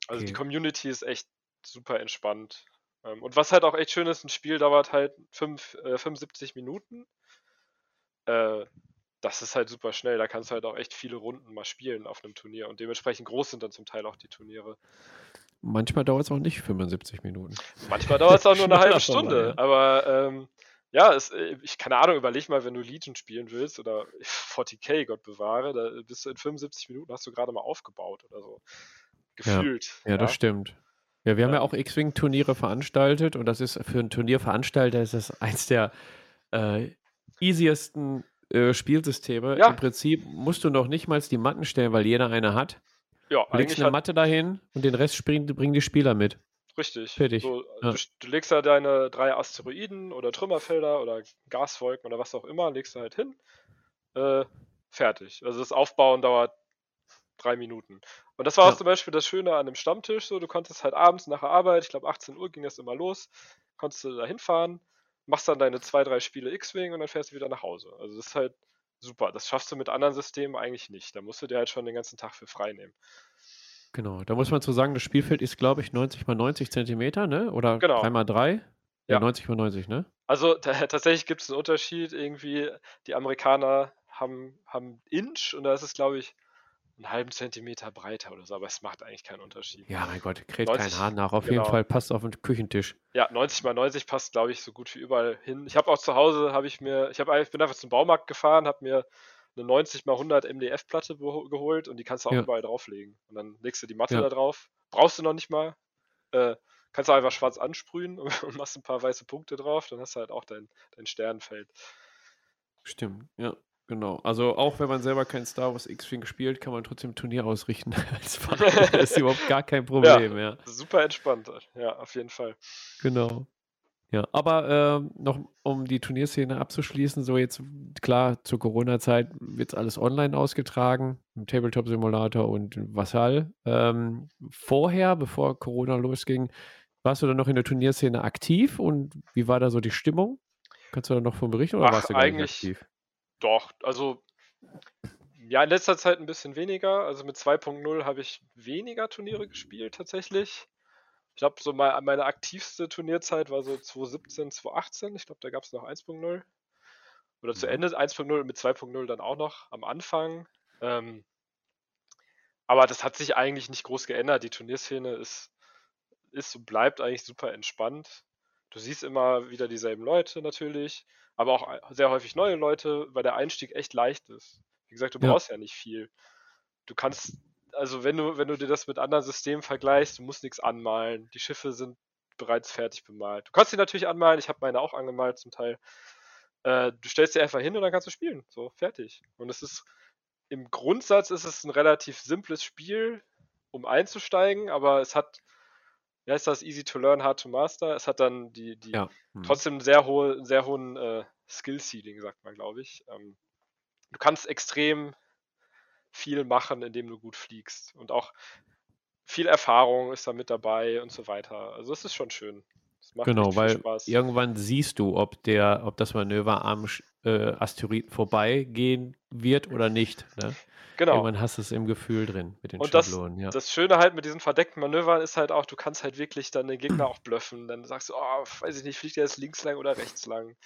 Also die. Community ist echt super entspannt. Ähm, und was halt auch echt schön ist, ein Spiel dauert halt fünf, äh, 75 Minuten. Äh, das ist halt super schnell. Da kannst du halt auch echt viele Runden mal spielen auf einem Turnier. Und dementsprechend groß sind dann zum Teil auch die Turniere. Manchmal dauert es auch nicht 75 Minuten. Manchmal dauert es auch nur eine halbe Stunde. ja. Aber ähm, ja, es, äh, ich keine Ahnung, überleg mal, wenn du Legion spielen willst oder 40k, Gott bewahre, da bist du in 75 Minuten hast du gerade mal aufgebaut oder so. Gefühlt. Ja, das stimmt. Ja, wir haben ja Ja. auch X-Wing-Turniere veranstaltet und das ist für einen Turnierveranstalter ist das eins der äh, easiesten äh, Spielsysteme. Ja. Im Prinzip musst du noch nicht mal die Matten stellen, weil jeder eine hat. Ja, Du legst eine Matte dahin und den Rest springen, bringen die Spieler mit. richtig. fertig. So, Ja. du, du legst da deine drei Asteroiden oder Trümmerfelder oder Gaswolken oder was auch immer, legst du halt hin. Äh, fertig. Also das Aufbauen dauert drei Minuten. Und das war Ja. auch zum Beispiel das Schöne an dem Stammtisch. So, du konntest halt abends nach der Arbeit, ich glaube 18 Uhr ging das immer los, konntest du da hinfahren, machst dann deine zwei, drei Spiele X-Wing und dann fährst du wieder nach Hause. Also das ist halt super. Das schaffst du mit anderen Systemen eigentlich nicht. Da musst du dir halt schon den ganzen Tag für frei nehmen. Genau, da muss man zu sagen, das Spielfeld ist, glaube ich, 90 mal 90 Zentimeter, ne? Oder Genau. 3 mal 3? Ja, Ja. 90 mal 90, ne? Also ta- tatsächlich gibt es einen Unterschied. Irgendwie, die Amerikaner haben, haben Inch und da ist es, glaube ich, einen halben Zentimeter breiter oder so, aber es macht eigentlich keinen Unterschied. Ja, mein Gott, kräht 90, kein Haar nach. Auf jeden genau. Fall passt auf den Küchentisch. Ja, 90 mal 90 passt, glaube ich, so gut wie überall hin. Ich habe auch zu Hause, habe ich mir, ich, hab, ich bin einfach zum Baumarkt gefahren, habe mir eine 90 mal 100 MDF-Platte geholt und die kannst du auch Ja. überall drauflegen. Und dann legst du die Matte Ja. da drauf. Brauchst du noch nicht mal. Äh, kannst du einfach schwarz ansprühen und, und machst ein paar weiße Punkte drauf, dann hast du halt auch dein, dein Sternfeld. Stimmt, ja, genau. Also auch wenn man selber kein Star Wars X-Wing gespielt, kann man trotzdem Turnier ausrichten als Fahrer. Das ist überhaupt gar kein Problem, ja. Super entspannt, ja, auf jeden Fall. Genau. Ja, aber ähm, noch um die Turnierszene abzuschließen, so jetzt klar, zur Corona-Zeit wird es alles online ausgetragen, im Tabletop-Simulator und Vassal. Ähm, vorher, bevor Corona losging, warst du dann noch in der Turnierszene aktiv und wie war da so die Stimmung? Kannst du da noch von berichten oder Ach, warst du eigentlich- aktiv? Doch, also ja, in letzter Zeit ein bisschen weniger. Also mit 2.0 habe ich weniger Turniere gespielt tatsächlich. Ich glaube, so mal, meine aktivste Turnierzeit war so 2017, 2018. Ich glaube, da gab es noch 1.0. Oder zu Mhm. Ende 1.0 und mit 2.0 dann auch noch am Anfang. Ähm, aber das hat sich eigentlich nicht groß geändert. Die Turnierszene ist, ist und bleibt eigentlich super entspannt. Du siehst immer wieder dieselben Leute natürlich, aber auch sehr häufig neue Leute, weil der Einstieg echt leicht ist. Wie gesagt, du Ja. brauchst ja nicht viel. Du kannst, also wenn du, wenn du dir das mit anderen Systemen vergleichst, du musst nichts anmalen. Die Schiffe sind bereits fertig bemalt. Du kannst sie natürlich anmalen, ich habe meine auch angemalt zum Teil. Äh, du stellst sie einfach hin und dann kannst du spielen. So, fertig. Und es ist im Grundsatz ist es ein relativ simples Spiel, um einzusteigen, aber es hat, wie heißt das, easy to learn, hard to master. Es hat dann die, die Ja. Hm. trotzdem sehr hohe, sehr hohen äh, Skill Ceiling, sagt man, glaube ich. Ähm, du kannst extrem viel machen, indem du gut fliegst. Und auch viel Erfahrung ist da mit dabei und so weiter. Also es ist schon schön. Macht Genau, weil Spaß. irgendwann siehst du, ob der, ob das Manöver am äh, Asteroiden vorbeigehen wird oder nicht. Ne? genau. Irgendwann hast du es im Gefühl drin mit den Und das- Schablonen. ja. Das Schöne halt mit diesen verdeckten Manövern ist halt auch, du kannst halt wirklich dann den Gegner auch bluffen. Dann sagst du, oh, weiß ich nicht, fliegt der jetzt links lang oder rechts lang?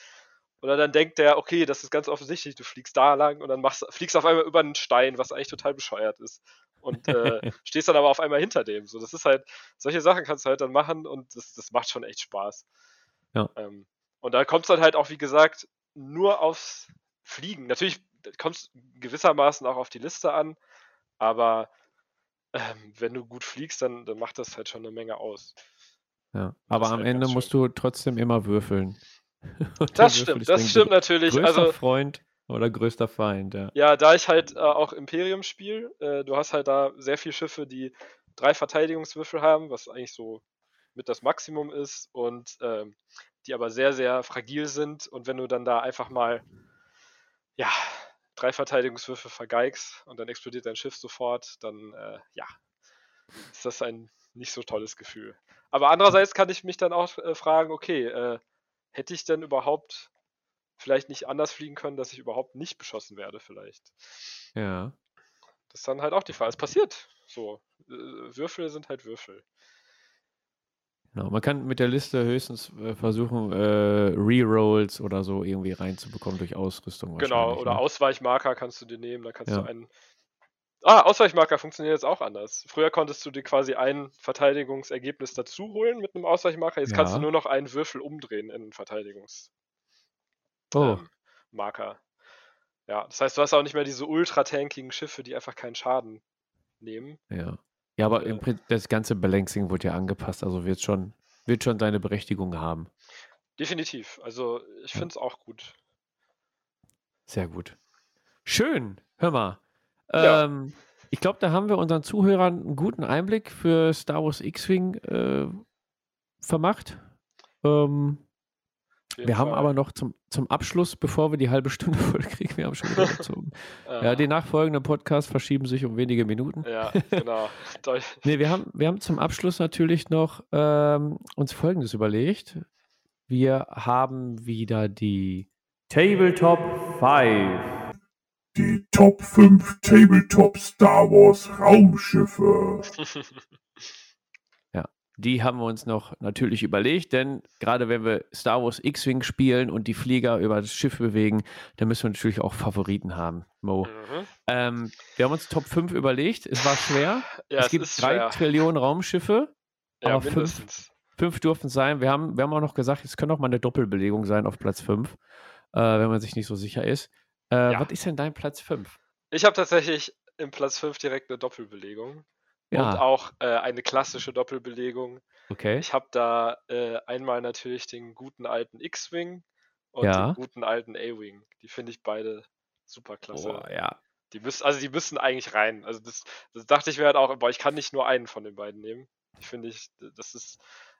Oder dann denkt der, okay, das ist ganz offensichtlich, du fliegst da lang und dann machst, fliegst auf einmal über einen Stein, was eigentlich total bescheuert ist. Und äh, stehst dann aber auf einmal hinter dem. So, das ist halt, solche Sachen kannst du halt dann machen und das, das macht schon echt Spaß. Ja. Ähm, und da kommt es dann halt auch, wie gesagt, nur aufs Fliegen. Natürlich kommt gewissermaßen auch auf die Liste an, aber ähm, wenn du gut fliegst, dann, dann macht das halt schon eine Menge aus. Ja. Aber am halt Ende musst du trotzdem immer würfeln. Das stimmt, das stimmt natürlich. Also, Freund oder größter Feind, ja. ja, da ich halt äh, auch Imperium spiele, äh, du hast halt da sehr viele Schiffe, die drei Verteidigungswürfel haben, was eigentlich so mit das Maximum ist und ähm, die aber sehr, sehr fragil sind. Und wenn du dann da einfach mal, ja, drei Verteidigungswürfel vergeigst und dann explodiert dein Schiff sofort, dann, äh, ja, ist das ein nicht so tolles Gefühl. Aber andererseits kann ich mich dann auch äh, fragen, okay, äh, hätte ich denn überhaupt vielleicht nicht anders fliegen können, dass ich überhaupt nicht beschossen werde, vielleicht? Ja. Das ist dann halt auch die Frage. Es passiert so. Äh, Würfel sind halt Würfel. Genau. Man kann mit der Liste höchstens äh, versuchen, äh, Rerolls oder so irgendwie reinzubekommen durch Ausrüstung. Genau, wahrscheinlich, oder ne? Ausweichmarker kannst du dir nehmen, da kannst Ja. du einen. Ah, Ausweichmarker funktioniert jetzt auch anders. Früher konntest du dir quasi ein Verteidigungsergebnis dazu holen mit einem Ausweichmarker. Jetzt kannst du Ja. nur noch einen Würfel umdrehen in einen Verteidigungsmarker. Oh, Ähm, Marker. ja, das heißt, du hast auch nicht mehr diese ultra-tankigen Schiffe, die einfach keinen Schaden nehmen. ja. Ja, aber im äh, Prinzip, das ganze Balancing wird ja angepasst, also wird schon, wird schon seine Berechtigung haben. Definitiv. Also ich finde es auch gut. Sehr gut. Schön, hör mal. Ja. Ähm, ich glaube, da haben wir unseren Zuhörern einen guten Einblick für Star Wars X-Wing äh, vermacht. Ähm, Wir haben Fall. aber noch zum, zum Abschluss, bevor wir die halbe Stunde voll kriegen, wir haben schon wieder gezogen. Äh, Ja, die nachfolgenden Podcasts verschieben sich um wenige Minuten. ja, genau. Nee, wir haben, wir haben zum Abschluss natürlich noch ähm, uns Folgendes überlegt. Wir haben wieder die Tabletop 5. Die Top 5 Tabletop Star Wars Raumschiffe. Die haben wir uns noch natürlich überlegt, denn gerade wenn wir Star Wars X-Wing spielen und die Flieger über das Schiff bewegen, dann müssen wir natürlich auch Favoriten haben, Mo. Mhm. Ähm, wir haben uns Top 5 überlegt. Es war schwer. Ja, es, es gibt drei schwer. Trillionen Raumschiffe. Ja, aber fünf- mindestens. Fünf durften es sein. Wir haben, wir haben auch noch gesagt, es könnte auch mal eine Doppelbelegung sein auf Platz 5, äh, wenn man sich nicht so sicher ist. Äh, Ja. Was ist denn dein Platz 5? Ich habe tatsächlich im Platz 5 direkt eine Doppelbelegung. Und Ja, auch äh, eine klassische Doppelbelegung. okay. Ich habe da äh, einmal natürlich den guten alten X-Wing und Ja. den guten alten A-Wing. Die finde ich beide super klasse. Boah, ja. Die müssen, also die müssen eigentlich rein. Also das, das dachte ich mir halt auch, boah, ich kann nicht nur einen von den beiden nehmen. Ich finde ich, das ist,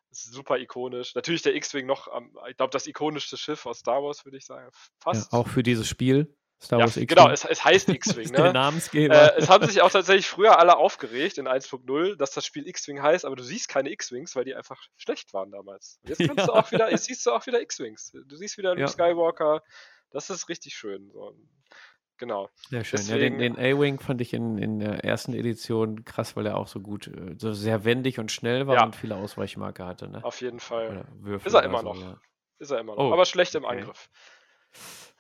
das ist super ikonisch. Natürlich der X-Wing noch, am, ich glaube, das ikonischste Schiff aus Star Wars, würde ich sagen. ja. Fast. Auch für dieses Spiel, Star Ja, Wars X-Wing. genau, es, es heißt X-Wing, ist ne? Namensgeber. Äh, es haben sich auch tatsächlich früher alle aufgeregt in 1.0, dass das Spiel X-Wing heißt, aber du siehst keine X-Wings, weil die einfach schlecht waren damals. Jetzt kannst du Ja. auch wieder, jetzt siehst du auch wieder X-Wings. Du siehst wieder Luke Ja. Skywalker. Das ist richtig schön. Genau. Sehr schön. Ja, den, deswegen- den A-Wing fand ich in, in der ersten Edition krass, weil er auch so gut, äh, so sehr wendig und schnell war Ja. und viele Ausweichmarker hatte. Ne? Auf jeden Fall. Ist er immer so, noch. Ja. Ist er immer noch. Oh, aber schlecht im okay. Angriff.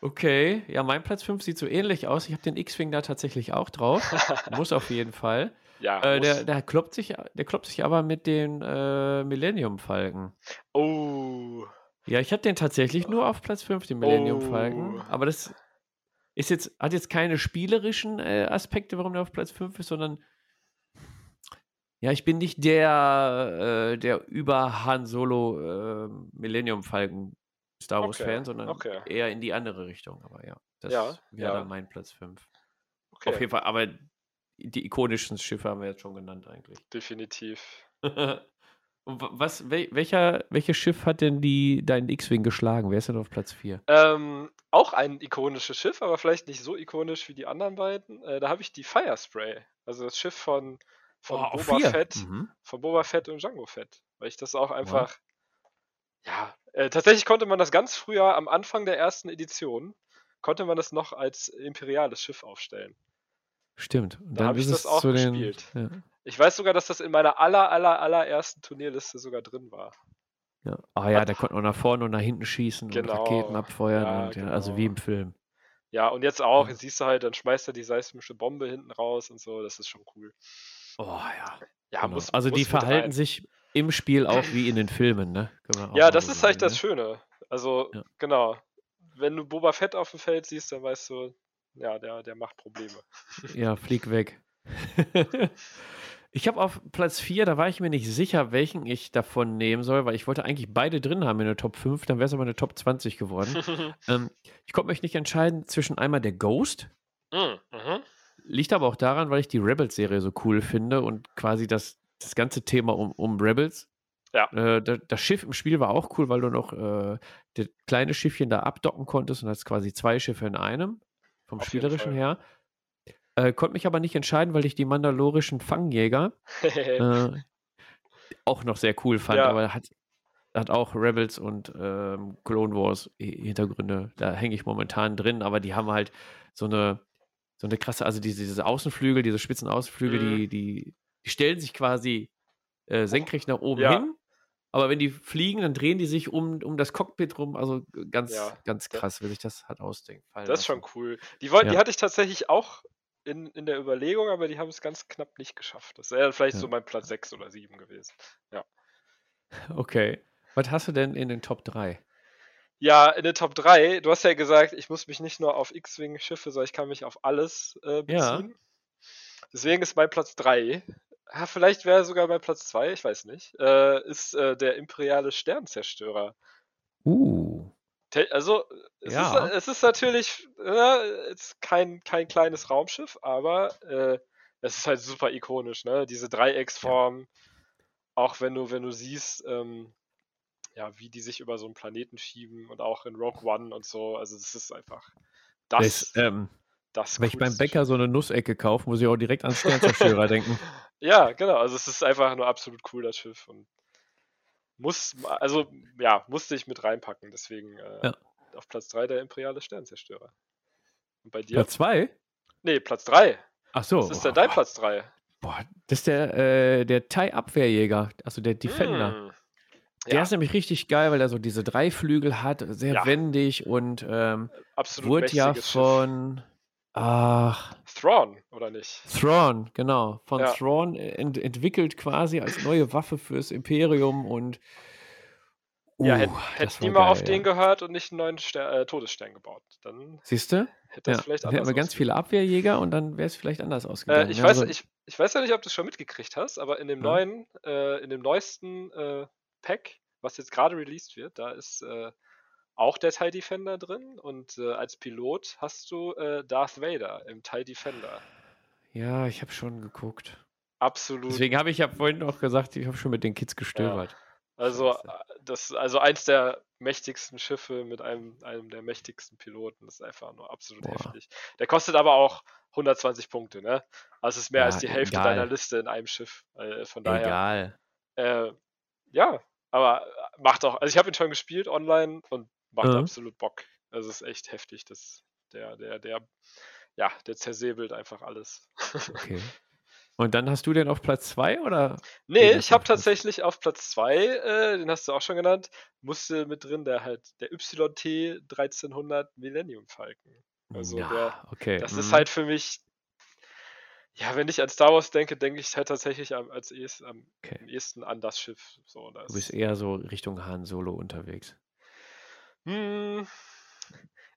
Okay, ja, mein Platz 5 sieht so ähnlich aus. Ich habe den X-Wing da tatsächlich auch drauf. Muss auf jeden Fall. Ja. Äh, der, der, kloppt sich, der kloppt sich aber mit den äh, Millennium-Falken. oh. Ja, ich habe den tatsächlich nur auf Platz 5, den Millennium-Falken. Oh. Aber das ist jetzt, hat jetzt keine spielerischen äh, Aspekte, warum der auf Platz 5 ist, sondern ja, ich bin nicht der, äh, der über Han Solo äh, Millennium Falcon Star Wars Okay, Fan, sondern okay. eher in die andere Richtung. Aber ja, das Ja, wäre ja. dann mein Platz 5. Okay. Auf jeden Fall, aber die ikonischen Schiffe haben wir jetzt schon genannt eigentlich. Definitiv. Und wa- was, wel, welcher, welches Schiff hat denn die, deinen X-Wing geschlagen? Wer ist denn auf Platz 4? Ähm, auch ein ikonisches Schiff, aber vielleicht nicht so ikonisch wie die anderen beiden. Äh, da habe ich die Firespray, also das Schiff von, von Oh, Boba? Fett, Mhm. von Boba Fett und Django Fett, weil ich das auch einfach, ja, äh, tatsächlich konnte man das ganz früher am Anfang der ersten Edition konnte man das noch als imperiales Schiff aufstellen. Stimmt. Und Da dann hab ich das auch zu den. gespielt. Ja. Ich weiß sogar, dass das in meiner aller, aller, allerersten Turnierliste sogar drin war. Ja. Ah ja, da konnte man nach vorne und nach hinten schießen Genau. und Raketen abfeuern Ja, und ja, also genau. wie im Film. Ja, und jetzt auch, jetzt siehst du halt, dann schmeißt er die seismische Bombe hinten raus und so, das ist schon cool. Oh ja. Ja, genau. muss, also die muss mit verhalten rein. sich im Spiel auch wie in den Filmen, ne? Ja, das ist halt das ne? Schöne. Also, Ja. genau. Wenn du Boba Fett auf dem Feld siehst, dann weißt du, ja, der, der macht Probleme. Ja, flieg weg. ich habe auf Platz 4, da war ich mir nicht sicher, welchen ich davon nehmen soll, weil ich wollte eigentlich beide drin haben in der Top 5, dann wäre es aber eine Top 20 geworden. ähm, ich konnte mich nicht entscheiden zwischen einmal der Ghost. Mhm, mhm. Liegt aber auch daran, weil ich die Rebels-Serie so cool finde und quasi das, das ganze Thema um, um Rebels. Ja. Äh, da, das Schiff im Spiel war auch cool, weil du noch äh, das kleine Schiffchen da abdocken konntest und hast quasi zwei Schiffe in einem, vom Auf Spielerischen her. Äh, konnte mich aber nicht entscheiden, weil ich die mandalorischen Fangjäger äh, auch noch sehr cool fand, Ja. aber hat, hat auch Rebels und ähm, Clone Wars Hi- Hintergründe. Da hänge ich momentan drin, aber die haben halt so eine, so eine krasse, also diese, diese Außenflügel, diese spitzen Außenflügel, Mhm. die, die, die stellen sich quasi äh, senkrecht nach oben Ja. hin. Aber wenn die fliegen, dann drehen die sich um, um das Cockpit rum. Also ganz, Ja, ganz krass, wie sich das hat ausdenken. Das ist schon cool. Die, wollten, die Ja. hatte ich tatsächlich auch in, in der Überlegung, aber die haben es ganz knapp nicht geschafft. Das wäre vielleicht Ja. so mein Platz 6 oder 7 gewesen. Okay. Was hast du denn in den Top 3? Ja, in den Top 3, du hast ja gesagt, ich muss mich nicht nur auf X-Wing-Schiffe, sondern ich kann mich auf alles äh, Ja. beziehen. Deswegen ist mein Platz 3, ja, vielleicht wäre sogar mein Platz 2, ich weiß nicht, äh, ist äh, der imperiale Sternzerstörer. Uh. Also, es, Ja. ist, es ist natürlich äh, jetzt kein, kein kleines Raumschiff, aber äh, es ist halt super ikonisch, ne? Diese Dreiecksform, auch wenn du, wenn du siehst, ähm, ja, wie die sich über so einen Planeten schieben und auch in Rogue One und so, also das ist einfach das, Das, ähm, das wenn ich beim Bäcker so eine Nussecke kaufe, muss ich auch direkt an Sternzerstörer denken. Ja, genau. Also es ist einfach nur absolut cool, das Schiff. Und muss, also ja, musste ich mit reinpacken. Deswegen äh, Ja. auf Platz 3 der Imperiale Sternzerstörer. Und bei dir? Platz 2? Nee, Platz 3. Ach so. Was ist denn dein Platz 3? Boah, das ist der, äh, der TIE-Abwehrjäger, also der Defender. Hm. Der Ja, ist nämlich richtig geil, weil er so diese drei Flügel hat, sehr Ja. wendig und ähm, absolut wurde ja von ach. Thrawn, oder nicht? Thrawn, genau, von Ja. Thrawn ent entwickelt quasi als neue Waffe fürs Imperium und Ja, uh, hätte das hätt die mal auf geil, den ja. gehört und nicht einen neuen Ster äh, Todesstern gebaut. Dann Siehst du? hätte das Ja, vielleicht hätten anders wir ganz viele Abwehrjäger und dann wäre es vielleicht anders Äh, ausgegangen. ich, ja, weiß, also- ich, ich weiß ja nicht, ob du es schon mitgekriegt hast, aber in dem Ja. neuen, äh, in dem neuesten äh, Pack, was jetzt gerade released wird, da ist äh, auch der TIE Defender drin und äh, als Pilot hast du äh, Darth Vader im TIE Defender. ja, ich habe schon geguckt. Absolut. Deswegen habe ich ja vorhin auch gesagt, ich habe schon mit den Kids gestöbert. Also, Scheiße. äh, das, also eins der mächtigsten Schiffe mit einem, einem der mächtigsten Piloten. Das ist einfach nur absolut Boah. heftig. Der kostet aber auch 120 Punkte, ne? Also es ist mehr Ja, als die Hälfte egal. deiner Liste in einem Schiff. Äh, von daher. Egal. Äh, ja, aber macht auch. Also ich habe ihn schon gespielt online und macht Mhm. absolut Bock. Es ist echt heftig. Das, der, der, der, ja, der zersäbelt einfach alles. Okay. Und dann hast du den auf Platz 2 oder? Nee, ich habe tatsächlich auf Platz 2, äh, den hast du auch schon genannt, musste mit drin, der halt, der YT 1300 Millennium Falcon. Also ja, der, okay. das mhm. ist halt für mich, ja, wenn ich an Star Wars denke, denke ich halt tatsächlich am, als ehesten, am, Okay. am ehesten an das Schiff. So, das, Du bist eher so Richtung Han Solo unterwegs. Hm,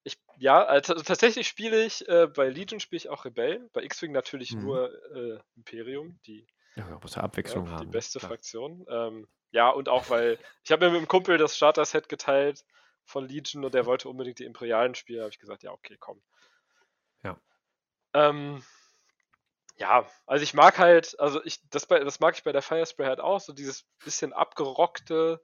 ich, ja, also tatsächlich spiele ich, äh, bei Legion spiele ich auch Rebellen, bei X-Wing natürlich Mhm. nur äh, Imperium, die Ja, muss ja Abwechslung Ja, haben. die beste Klar. Fraktion. Ähm, ja, und auch weil ich habe mir mit einem Kumpel das Starter-Set geteilt von Legion und der wollte unbedingt die Imperialen spielen. Habe ich gesagt, ja, okay, komm. Ja. Ähm, ja, also ich mag halt, also ich, das, bei, das mag ich bei der Firespray halt auch, so dieses bisschen abgerockte,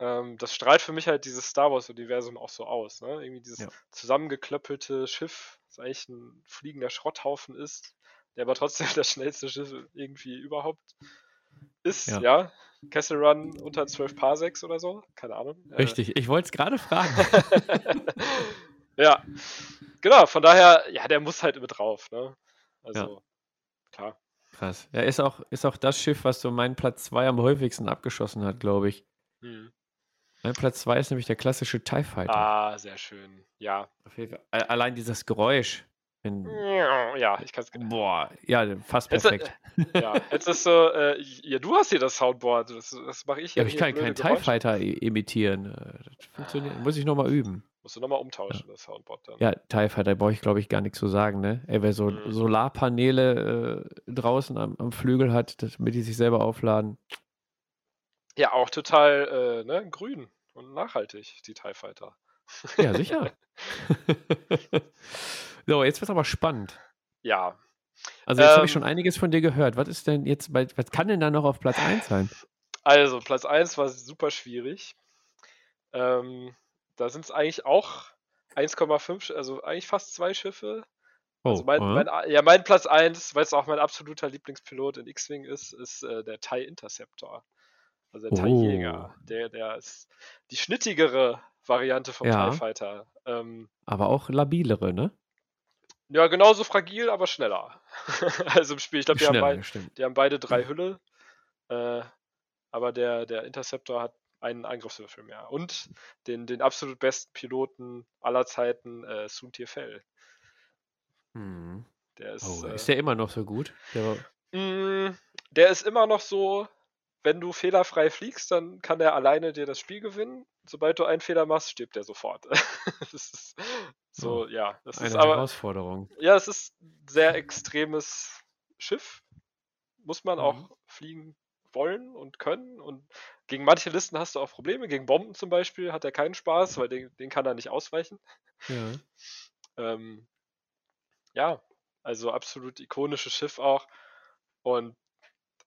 ähm, das strahlt für mich halt dieses Star Wars-Universum auch so aus, ne? Irgendwie dieses Ja. zusammengeklöppelte Schiff, das eigentlich ein fliegender Schrotthaufen ist, der aber trotzdem das schnellste Schiff irgendwie überhaupt ist, Ja. ja. Castle Run unter 12 Parsecs oder so, keine Ahnung. Äh, Richtig, ich wollte es gerade fragen. ja, genau, von daher, ja, der muss halt mit drauf, ne? Also, klar. Krass. Ja, ist auch, ist auch das Schiff, was so meinen Platz 2 am häufigsten abgeschossen hat, glaube ich. Hm. Mein Platz 2 ist nämlich der klassische TIE Fighter. Ah, sehr schön. Ja. Allein dieses Geräusch. Ja, ich kann es boah, ja, fast Hättest du- perfekt. Ja, jetzt ist so, äh, ja, du hast hier das Soundboard, das, das mache ich Ja, ja aber ich kann keinen TIE. Fighter imitieren. Äh, Das funktioniert. Muss ich nochmal üben. Musst du nochmal umtauschen, das Soundboard dann. Ja, TIE Fighter brauche ich, glaube ich, gar nichts zu sagen, ne? Ey, wer so Mhm. Solarpaneele äh, draußen am, am Flügel hat, damit die sich selber aufladen. Ja, auch total äh, ne, grün und nachhaltig, die TIE Fighter. Ja, sicher. so, jetzt wird aber spannend. Ja, Also jetzt habe ich Ähm, schon einiges von dir gehört. Was ist denn jetzt, bei, was kann denn da noch auf Platz 1 sein? also Platz 1 war super schwierig. Ähm, da sind es eigentlich auch 1,5, Sch- also eigentlich fast zwei Schiffe. Oh, Also mein, mein, ja, mein Platz 1, weil es auch mein absoluter Lieblingspilot in X-Wing ist, ist äh, der TIE Interceptor. Also der. Oh. Der, der ist die schnittigere Variante vom Ja. TIE Fighter. Ähm, aber auch labilere, ne? ja, genauso fragil, aber schneller. also im Spiel, ich glaube, die, haben beid- die haben beide drei Hülle. Äh, aber der, der Interceptor hat einen Angriffswürfel mehr. Und den, den absolut besten Piloten aller Zeiten, äh, Sun Fell. Hm. Der ist, Oh, äh, ist der immer noch so gut? Der war, Mm, Der ist immer noch so, wenn du fehlerfrei fliegst, dann kann der alleine dir das Spiel gewinnen. Sobald du einen Fehler machst, stirbt der sofort. das ist so, ja. Das Oh, eine ist aber, Herausforderung. ja, es ist ein sehr extremes Schiff. Muss man Mhm. auch fliegen wollen und können. Und gegen manche Listen hast du auch Probleme. Gegen Bomben zum Beispiel hat er keinen Spaß, weil den, den kann er nicht ausweichen. Ja. Ähm, ja, also absolut ikonisches Schiff auch. Und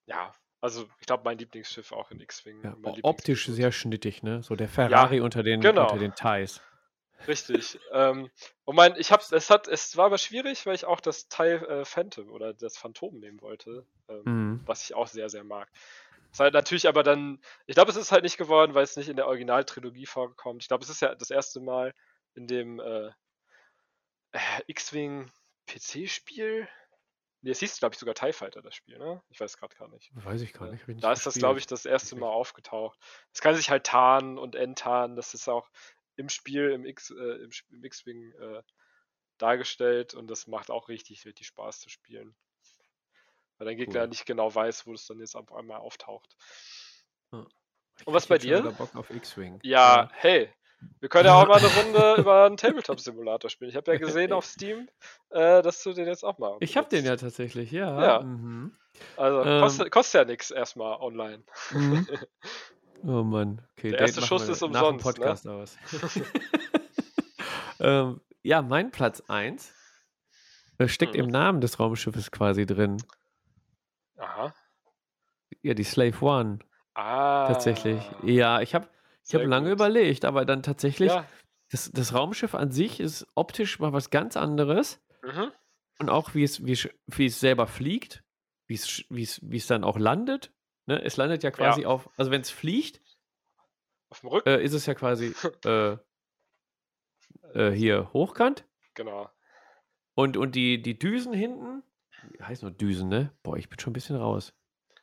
ja, also ich glaube, mein Lieblingsschiff auch in X-Wing. Ja, optisch sehr schnittig, ne? So der Ferrari unter den, genau. unter den Thais. Richtig. ähm, und mein, ich hab's, es hat, es war aber schwierig, weil ich auch das Teil äh, Phantom oder das Phantom nehmen wollte, ähm, Mhm. was ich auch sehr, sehr mag. Es halt natürlich aber dann, ich glaube, es ist halt nicht geworden, weil es nicht in der Originaltrilogie vorkommt. Ich glaube, es ist ja das erste Mal in dem äh, äh, X-Wing PC-Spiel. Nee, es hieß, glaube ich, sogar TIE Fighter, das Spiel, ne? Ich weiß gerade gar nicht. Weiß ich gar nicht. ich Da ist das, glaube ich, das erste Mal aufgetaucht. Es kann sich halt tarnen und enttarnen. Das ist auch im Spiel, im X, äh, X-Wing äh, dargestellt und das macht auch richtig, richtig Spaß zu spielen. Weil dein Gegner Cool. nicht genau weiß, wo es dann jetzt auf einmal auftaucht. Ich Und was bei dir? Bock auf X-Wing. Ja, hey, wir können ja auch mal eine Runde über einen Tabletop-Simulator spielen. Ich habe ja gesehen auf Steam, äh, dass du den jetzt auch mal. Ich habe den ja tatsächlich, ja. Ja. Mhm. Also Ähm, kostet, kostet ja nichts erstmal online. Mhm. Oh Mann. Okay, Der erste Schuss ist nach dem umsonst, ne? Podcast aus. ähm, ja, mein Platz 1 steckt im Mhm. Namen des Raumschiffes quasi drin. Aha. Ja, die Slave One. Ah. Tatsächlich. Ja, ich habe ich hab sehr lange überlegt, aber dann tatsächlich, Ja. das, das Raumschiff an sich ist optisch mal was ganz anderes. Mhm. Und auch wie es, wie, es- wie es selber fliegt, wie es, wie es, wie es dann auch landet. Ne? Es landet ja quasi auf, also wenn es fliegt, Auf dem Rücken. äh, ist es ja quasi äh, äh, hier hochkant. Genau. Und, und die, die Düsen hinten, heißen nur Düsen, ne? Boah, ich bin schon ein bisschen raus.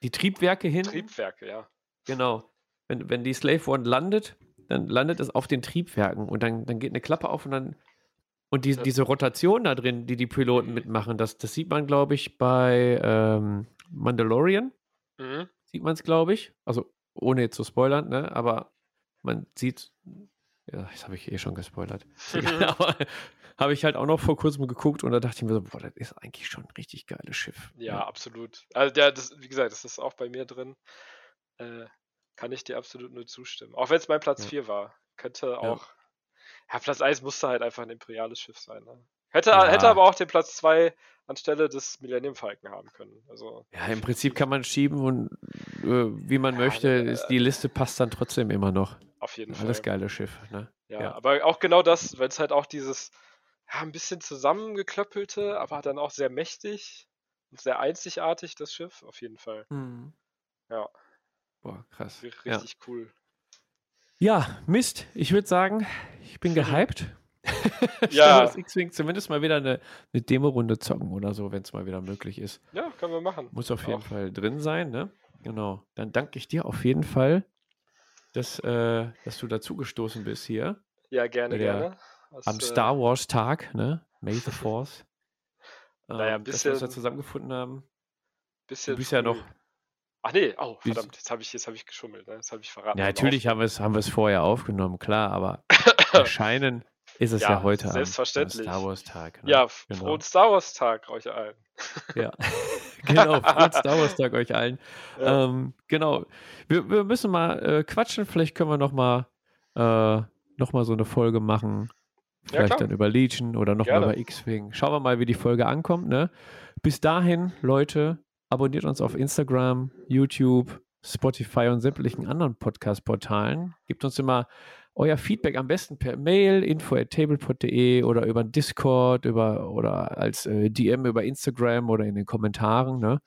Die Triebwerke hinten, Triebwerke, ja. genau. Wenn, wenn die Slave One landet, dann landet es auf den Triebwerken und dann, dann geht eine Klappe auf und dann. Und die, Ja. diese Rotation da drin, die die Piloten mitmachen, das, das sieht man, glaube ich, bei ähm, Mandalorian. Mhm. Sieht man es, glaube ich. Also, ohne jetzt zu spoilern, ne? Aber man sieht. Ja, das habe ich eh schon gespoilert. Aber habe ich halt auch noch vor kurzem geguckt und da dachte ich mir so, boah, das ist eigentlich schon ein richtig geiles Schiff. Ja, absolut. Also der, das, wie gesagt, das ist auch bei mir drin. Äh, kann ich dir absolut nur zustimmen. Auch wenn es mein Platz Ja. 4 war. Könnte Ja. auch. Ja, Platz 1 musste halt einfach ein imperiales Schiff sein. Ne? Hätte, Ja. hätte aber auch den Platz 2 anstelle des Millennium Falcon haben können. Also, Ja, im Prinzip kann man schieben und äh, wie man Ja, möchte, äh, ist, die Liste passt dann trotzdem immer noch. auf jeden Alles Fall. geile Schiff, ne? Ja, Ja. aber auch genau das, wenn es halt auch dieses, ja, ein bisschen zusammengeklöppelte, aber dann auch sehr mächtig und sehr einzigartig, das Schiff, auf jeden Fall. Ja. Boah, krass. Ri- Ja. Richtig cool. ja, Mist. Ich würde sagen, ich bin gehypt. Ja. Wars X-Wing zumindest mal wieder eine, eine Demo-Runde zocken oder so, wenn es mal wieder möglich ist. Ja, können wir machen. Muss auf jeden Auch. Fall drin sein, ne? Genau. Dann danke ich dir auf jeden Fall, dass, äh, dass du dazugestoßen bist hier Ja, gerne, der- gerne. Das, am äh, Star Wars Tag, ne? May the Force. Naja, ähm, dass wir uns da bisschen- zusammengefunden haben. bisschen Du bist ja früh. noch. Ach nee, oh, verdammt, jetzt habe ich, jetzt hab ich geschummelt, ne? Jetzt habe ich verraten. Ja, natürlich haben wir es haben wir es vorher aufgenommen, klar, aber erscheinen, ist es ja, Ja, heute am selbstverständlich. Star Wars Tag. Ne? Ja, genau. frohen Star Wars Tag euch allen. Ja, genau. Frohen Star Wars Tag euch allen. Ja. Ähm, genau. Wir, wir müssen mal äh, quatschen. Vielleicht können wir noch mal, äh, noch mal so eine Folge machen. Ja, Vielleicht klar. dann über Legion oder noch mal Gerne. über X-Wing. Schauen wir mal, wie die Folge ankommt. Ne? Bis dahin, Leute, abonniert uns auf Instagram, YouTube, Spotify und sämtlichen anderen Podcast-Portalen. Gebt uns immer euer Feedback am besten per Mail, info at tablepod.de oder über Discord über, oder als äh, DM über Instagram oder in den Kommentaren. Ne?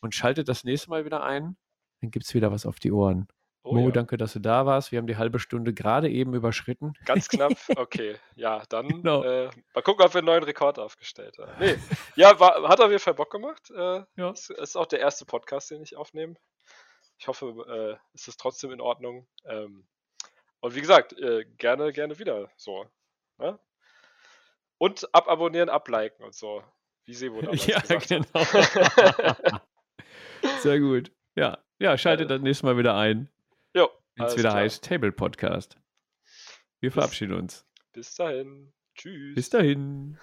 Und schaltet das nächste Mal wieder ein. Dann gibt es wieder was auf die Ohren. Oh, Mo, ja. danke, dass du da warst. Wir haben die halbe Stunde gerade eben überschritten. Ganz knapp, okay. Ja, dann Genau. äh, mal gucken, ob wir einen neuen Rekord aufgestellt haben. Nee, ja, war, hat auf jeden Fall Bock gemacht. Äh, Ja. ist, ist auch der erste Podcast, den ich aufnehme. Ich hoffe, äh, es ist trotzdem in Ordnung. Ähm, und wie gesagt, äh, gerne, gerne wieder so. Ne? Und ababonnieren, abliken und so. Wie Sebo damals Ja, genau. Sehr gut. Ja, ja schaltet das nächste Mal wieder ein, jo, wenn es wieder klar. heißt Table Podcast. Wir verabschieden uns. Bis dahin. Tschüss. Bis dahin.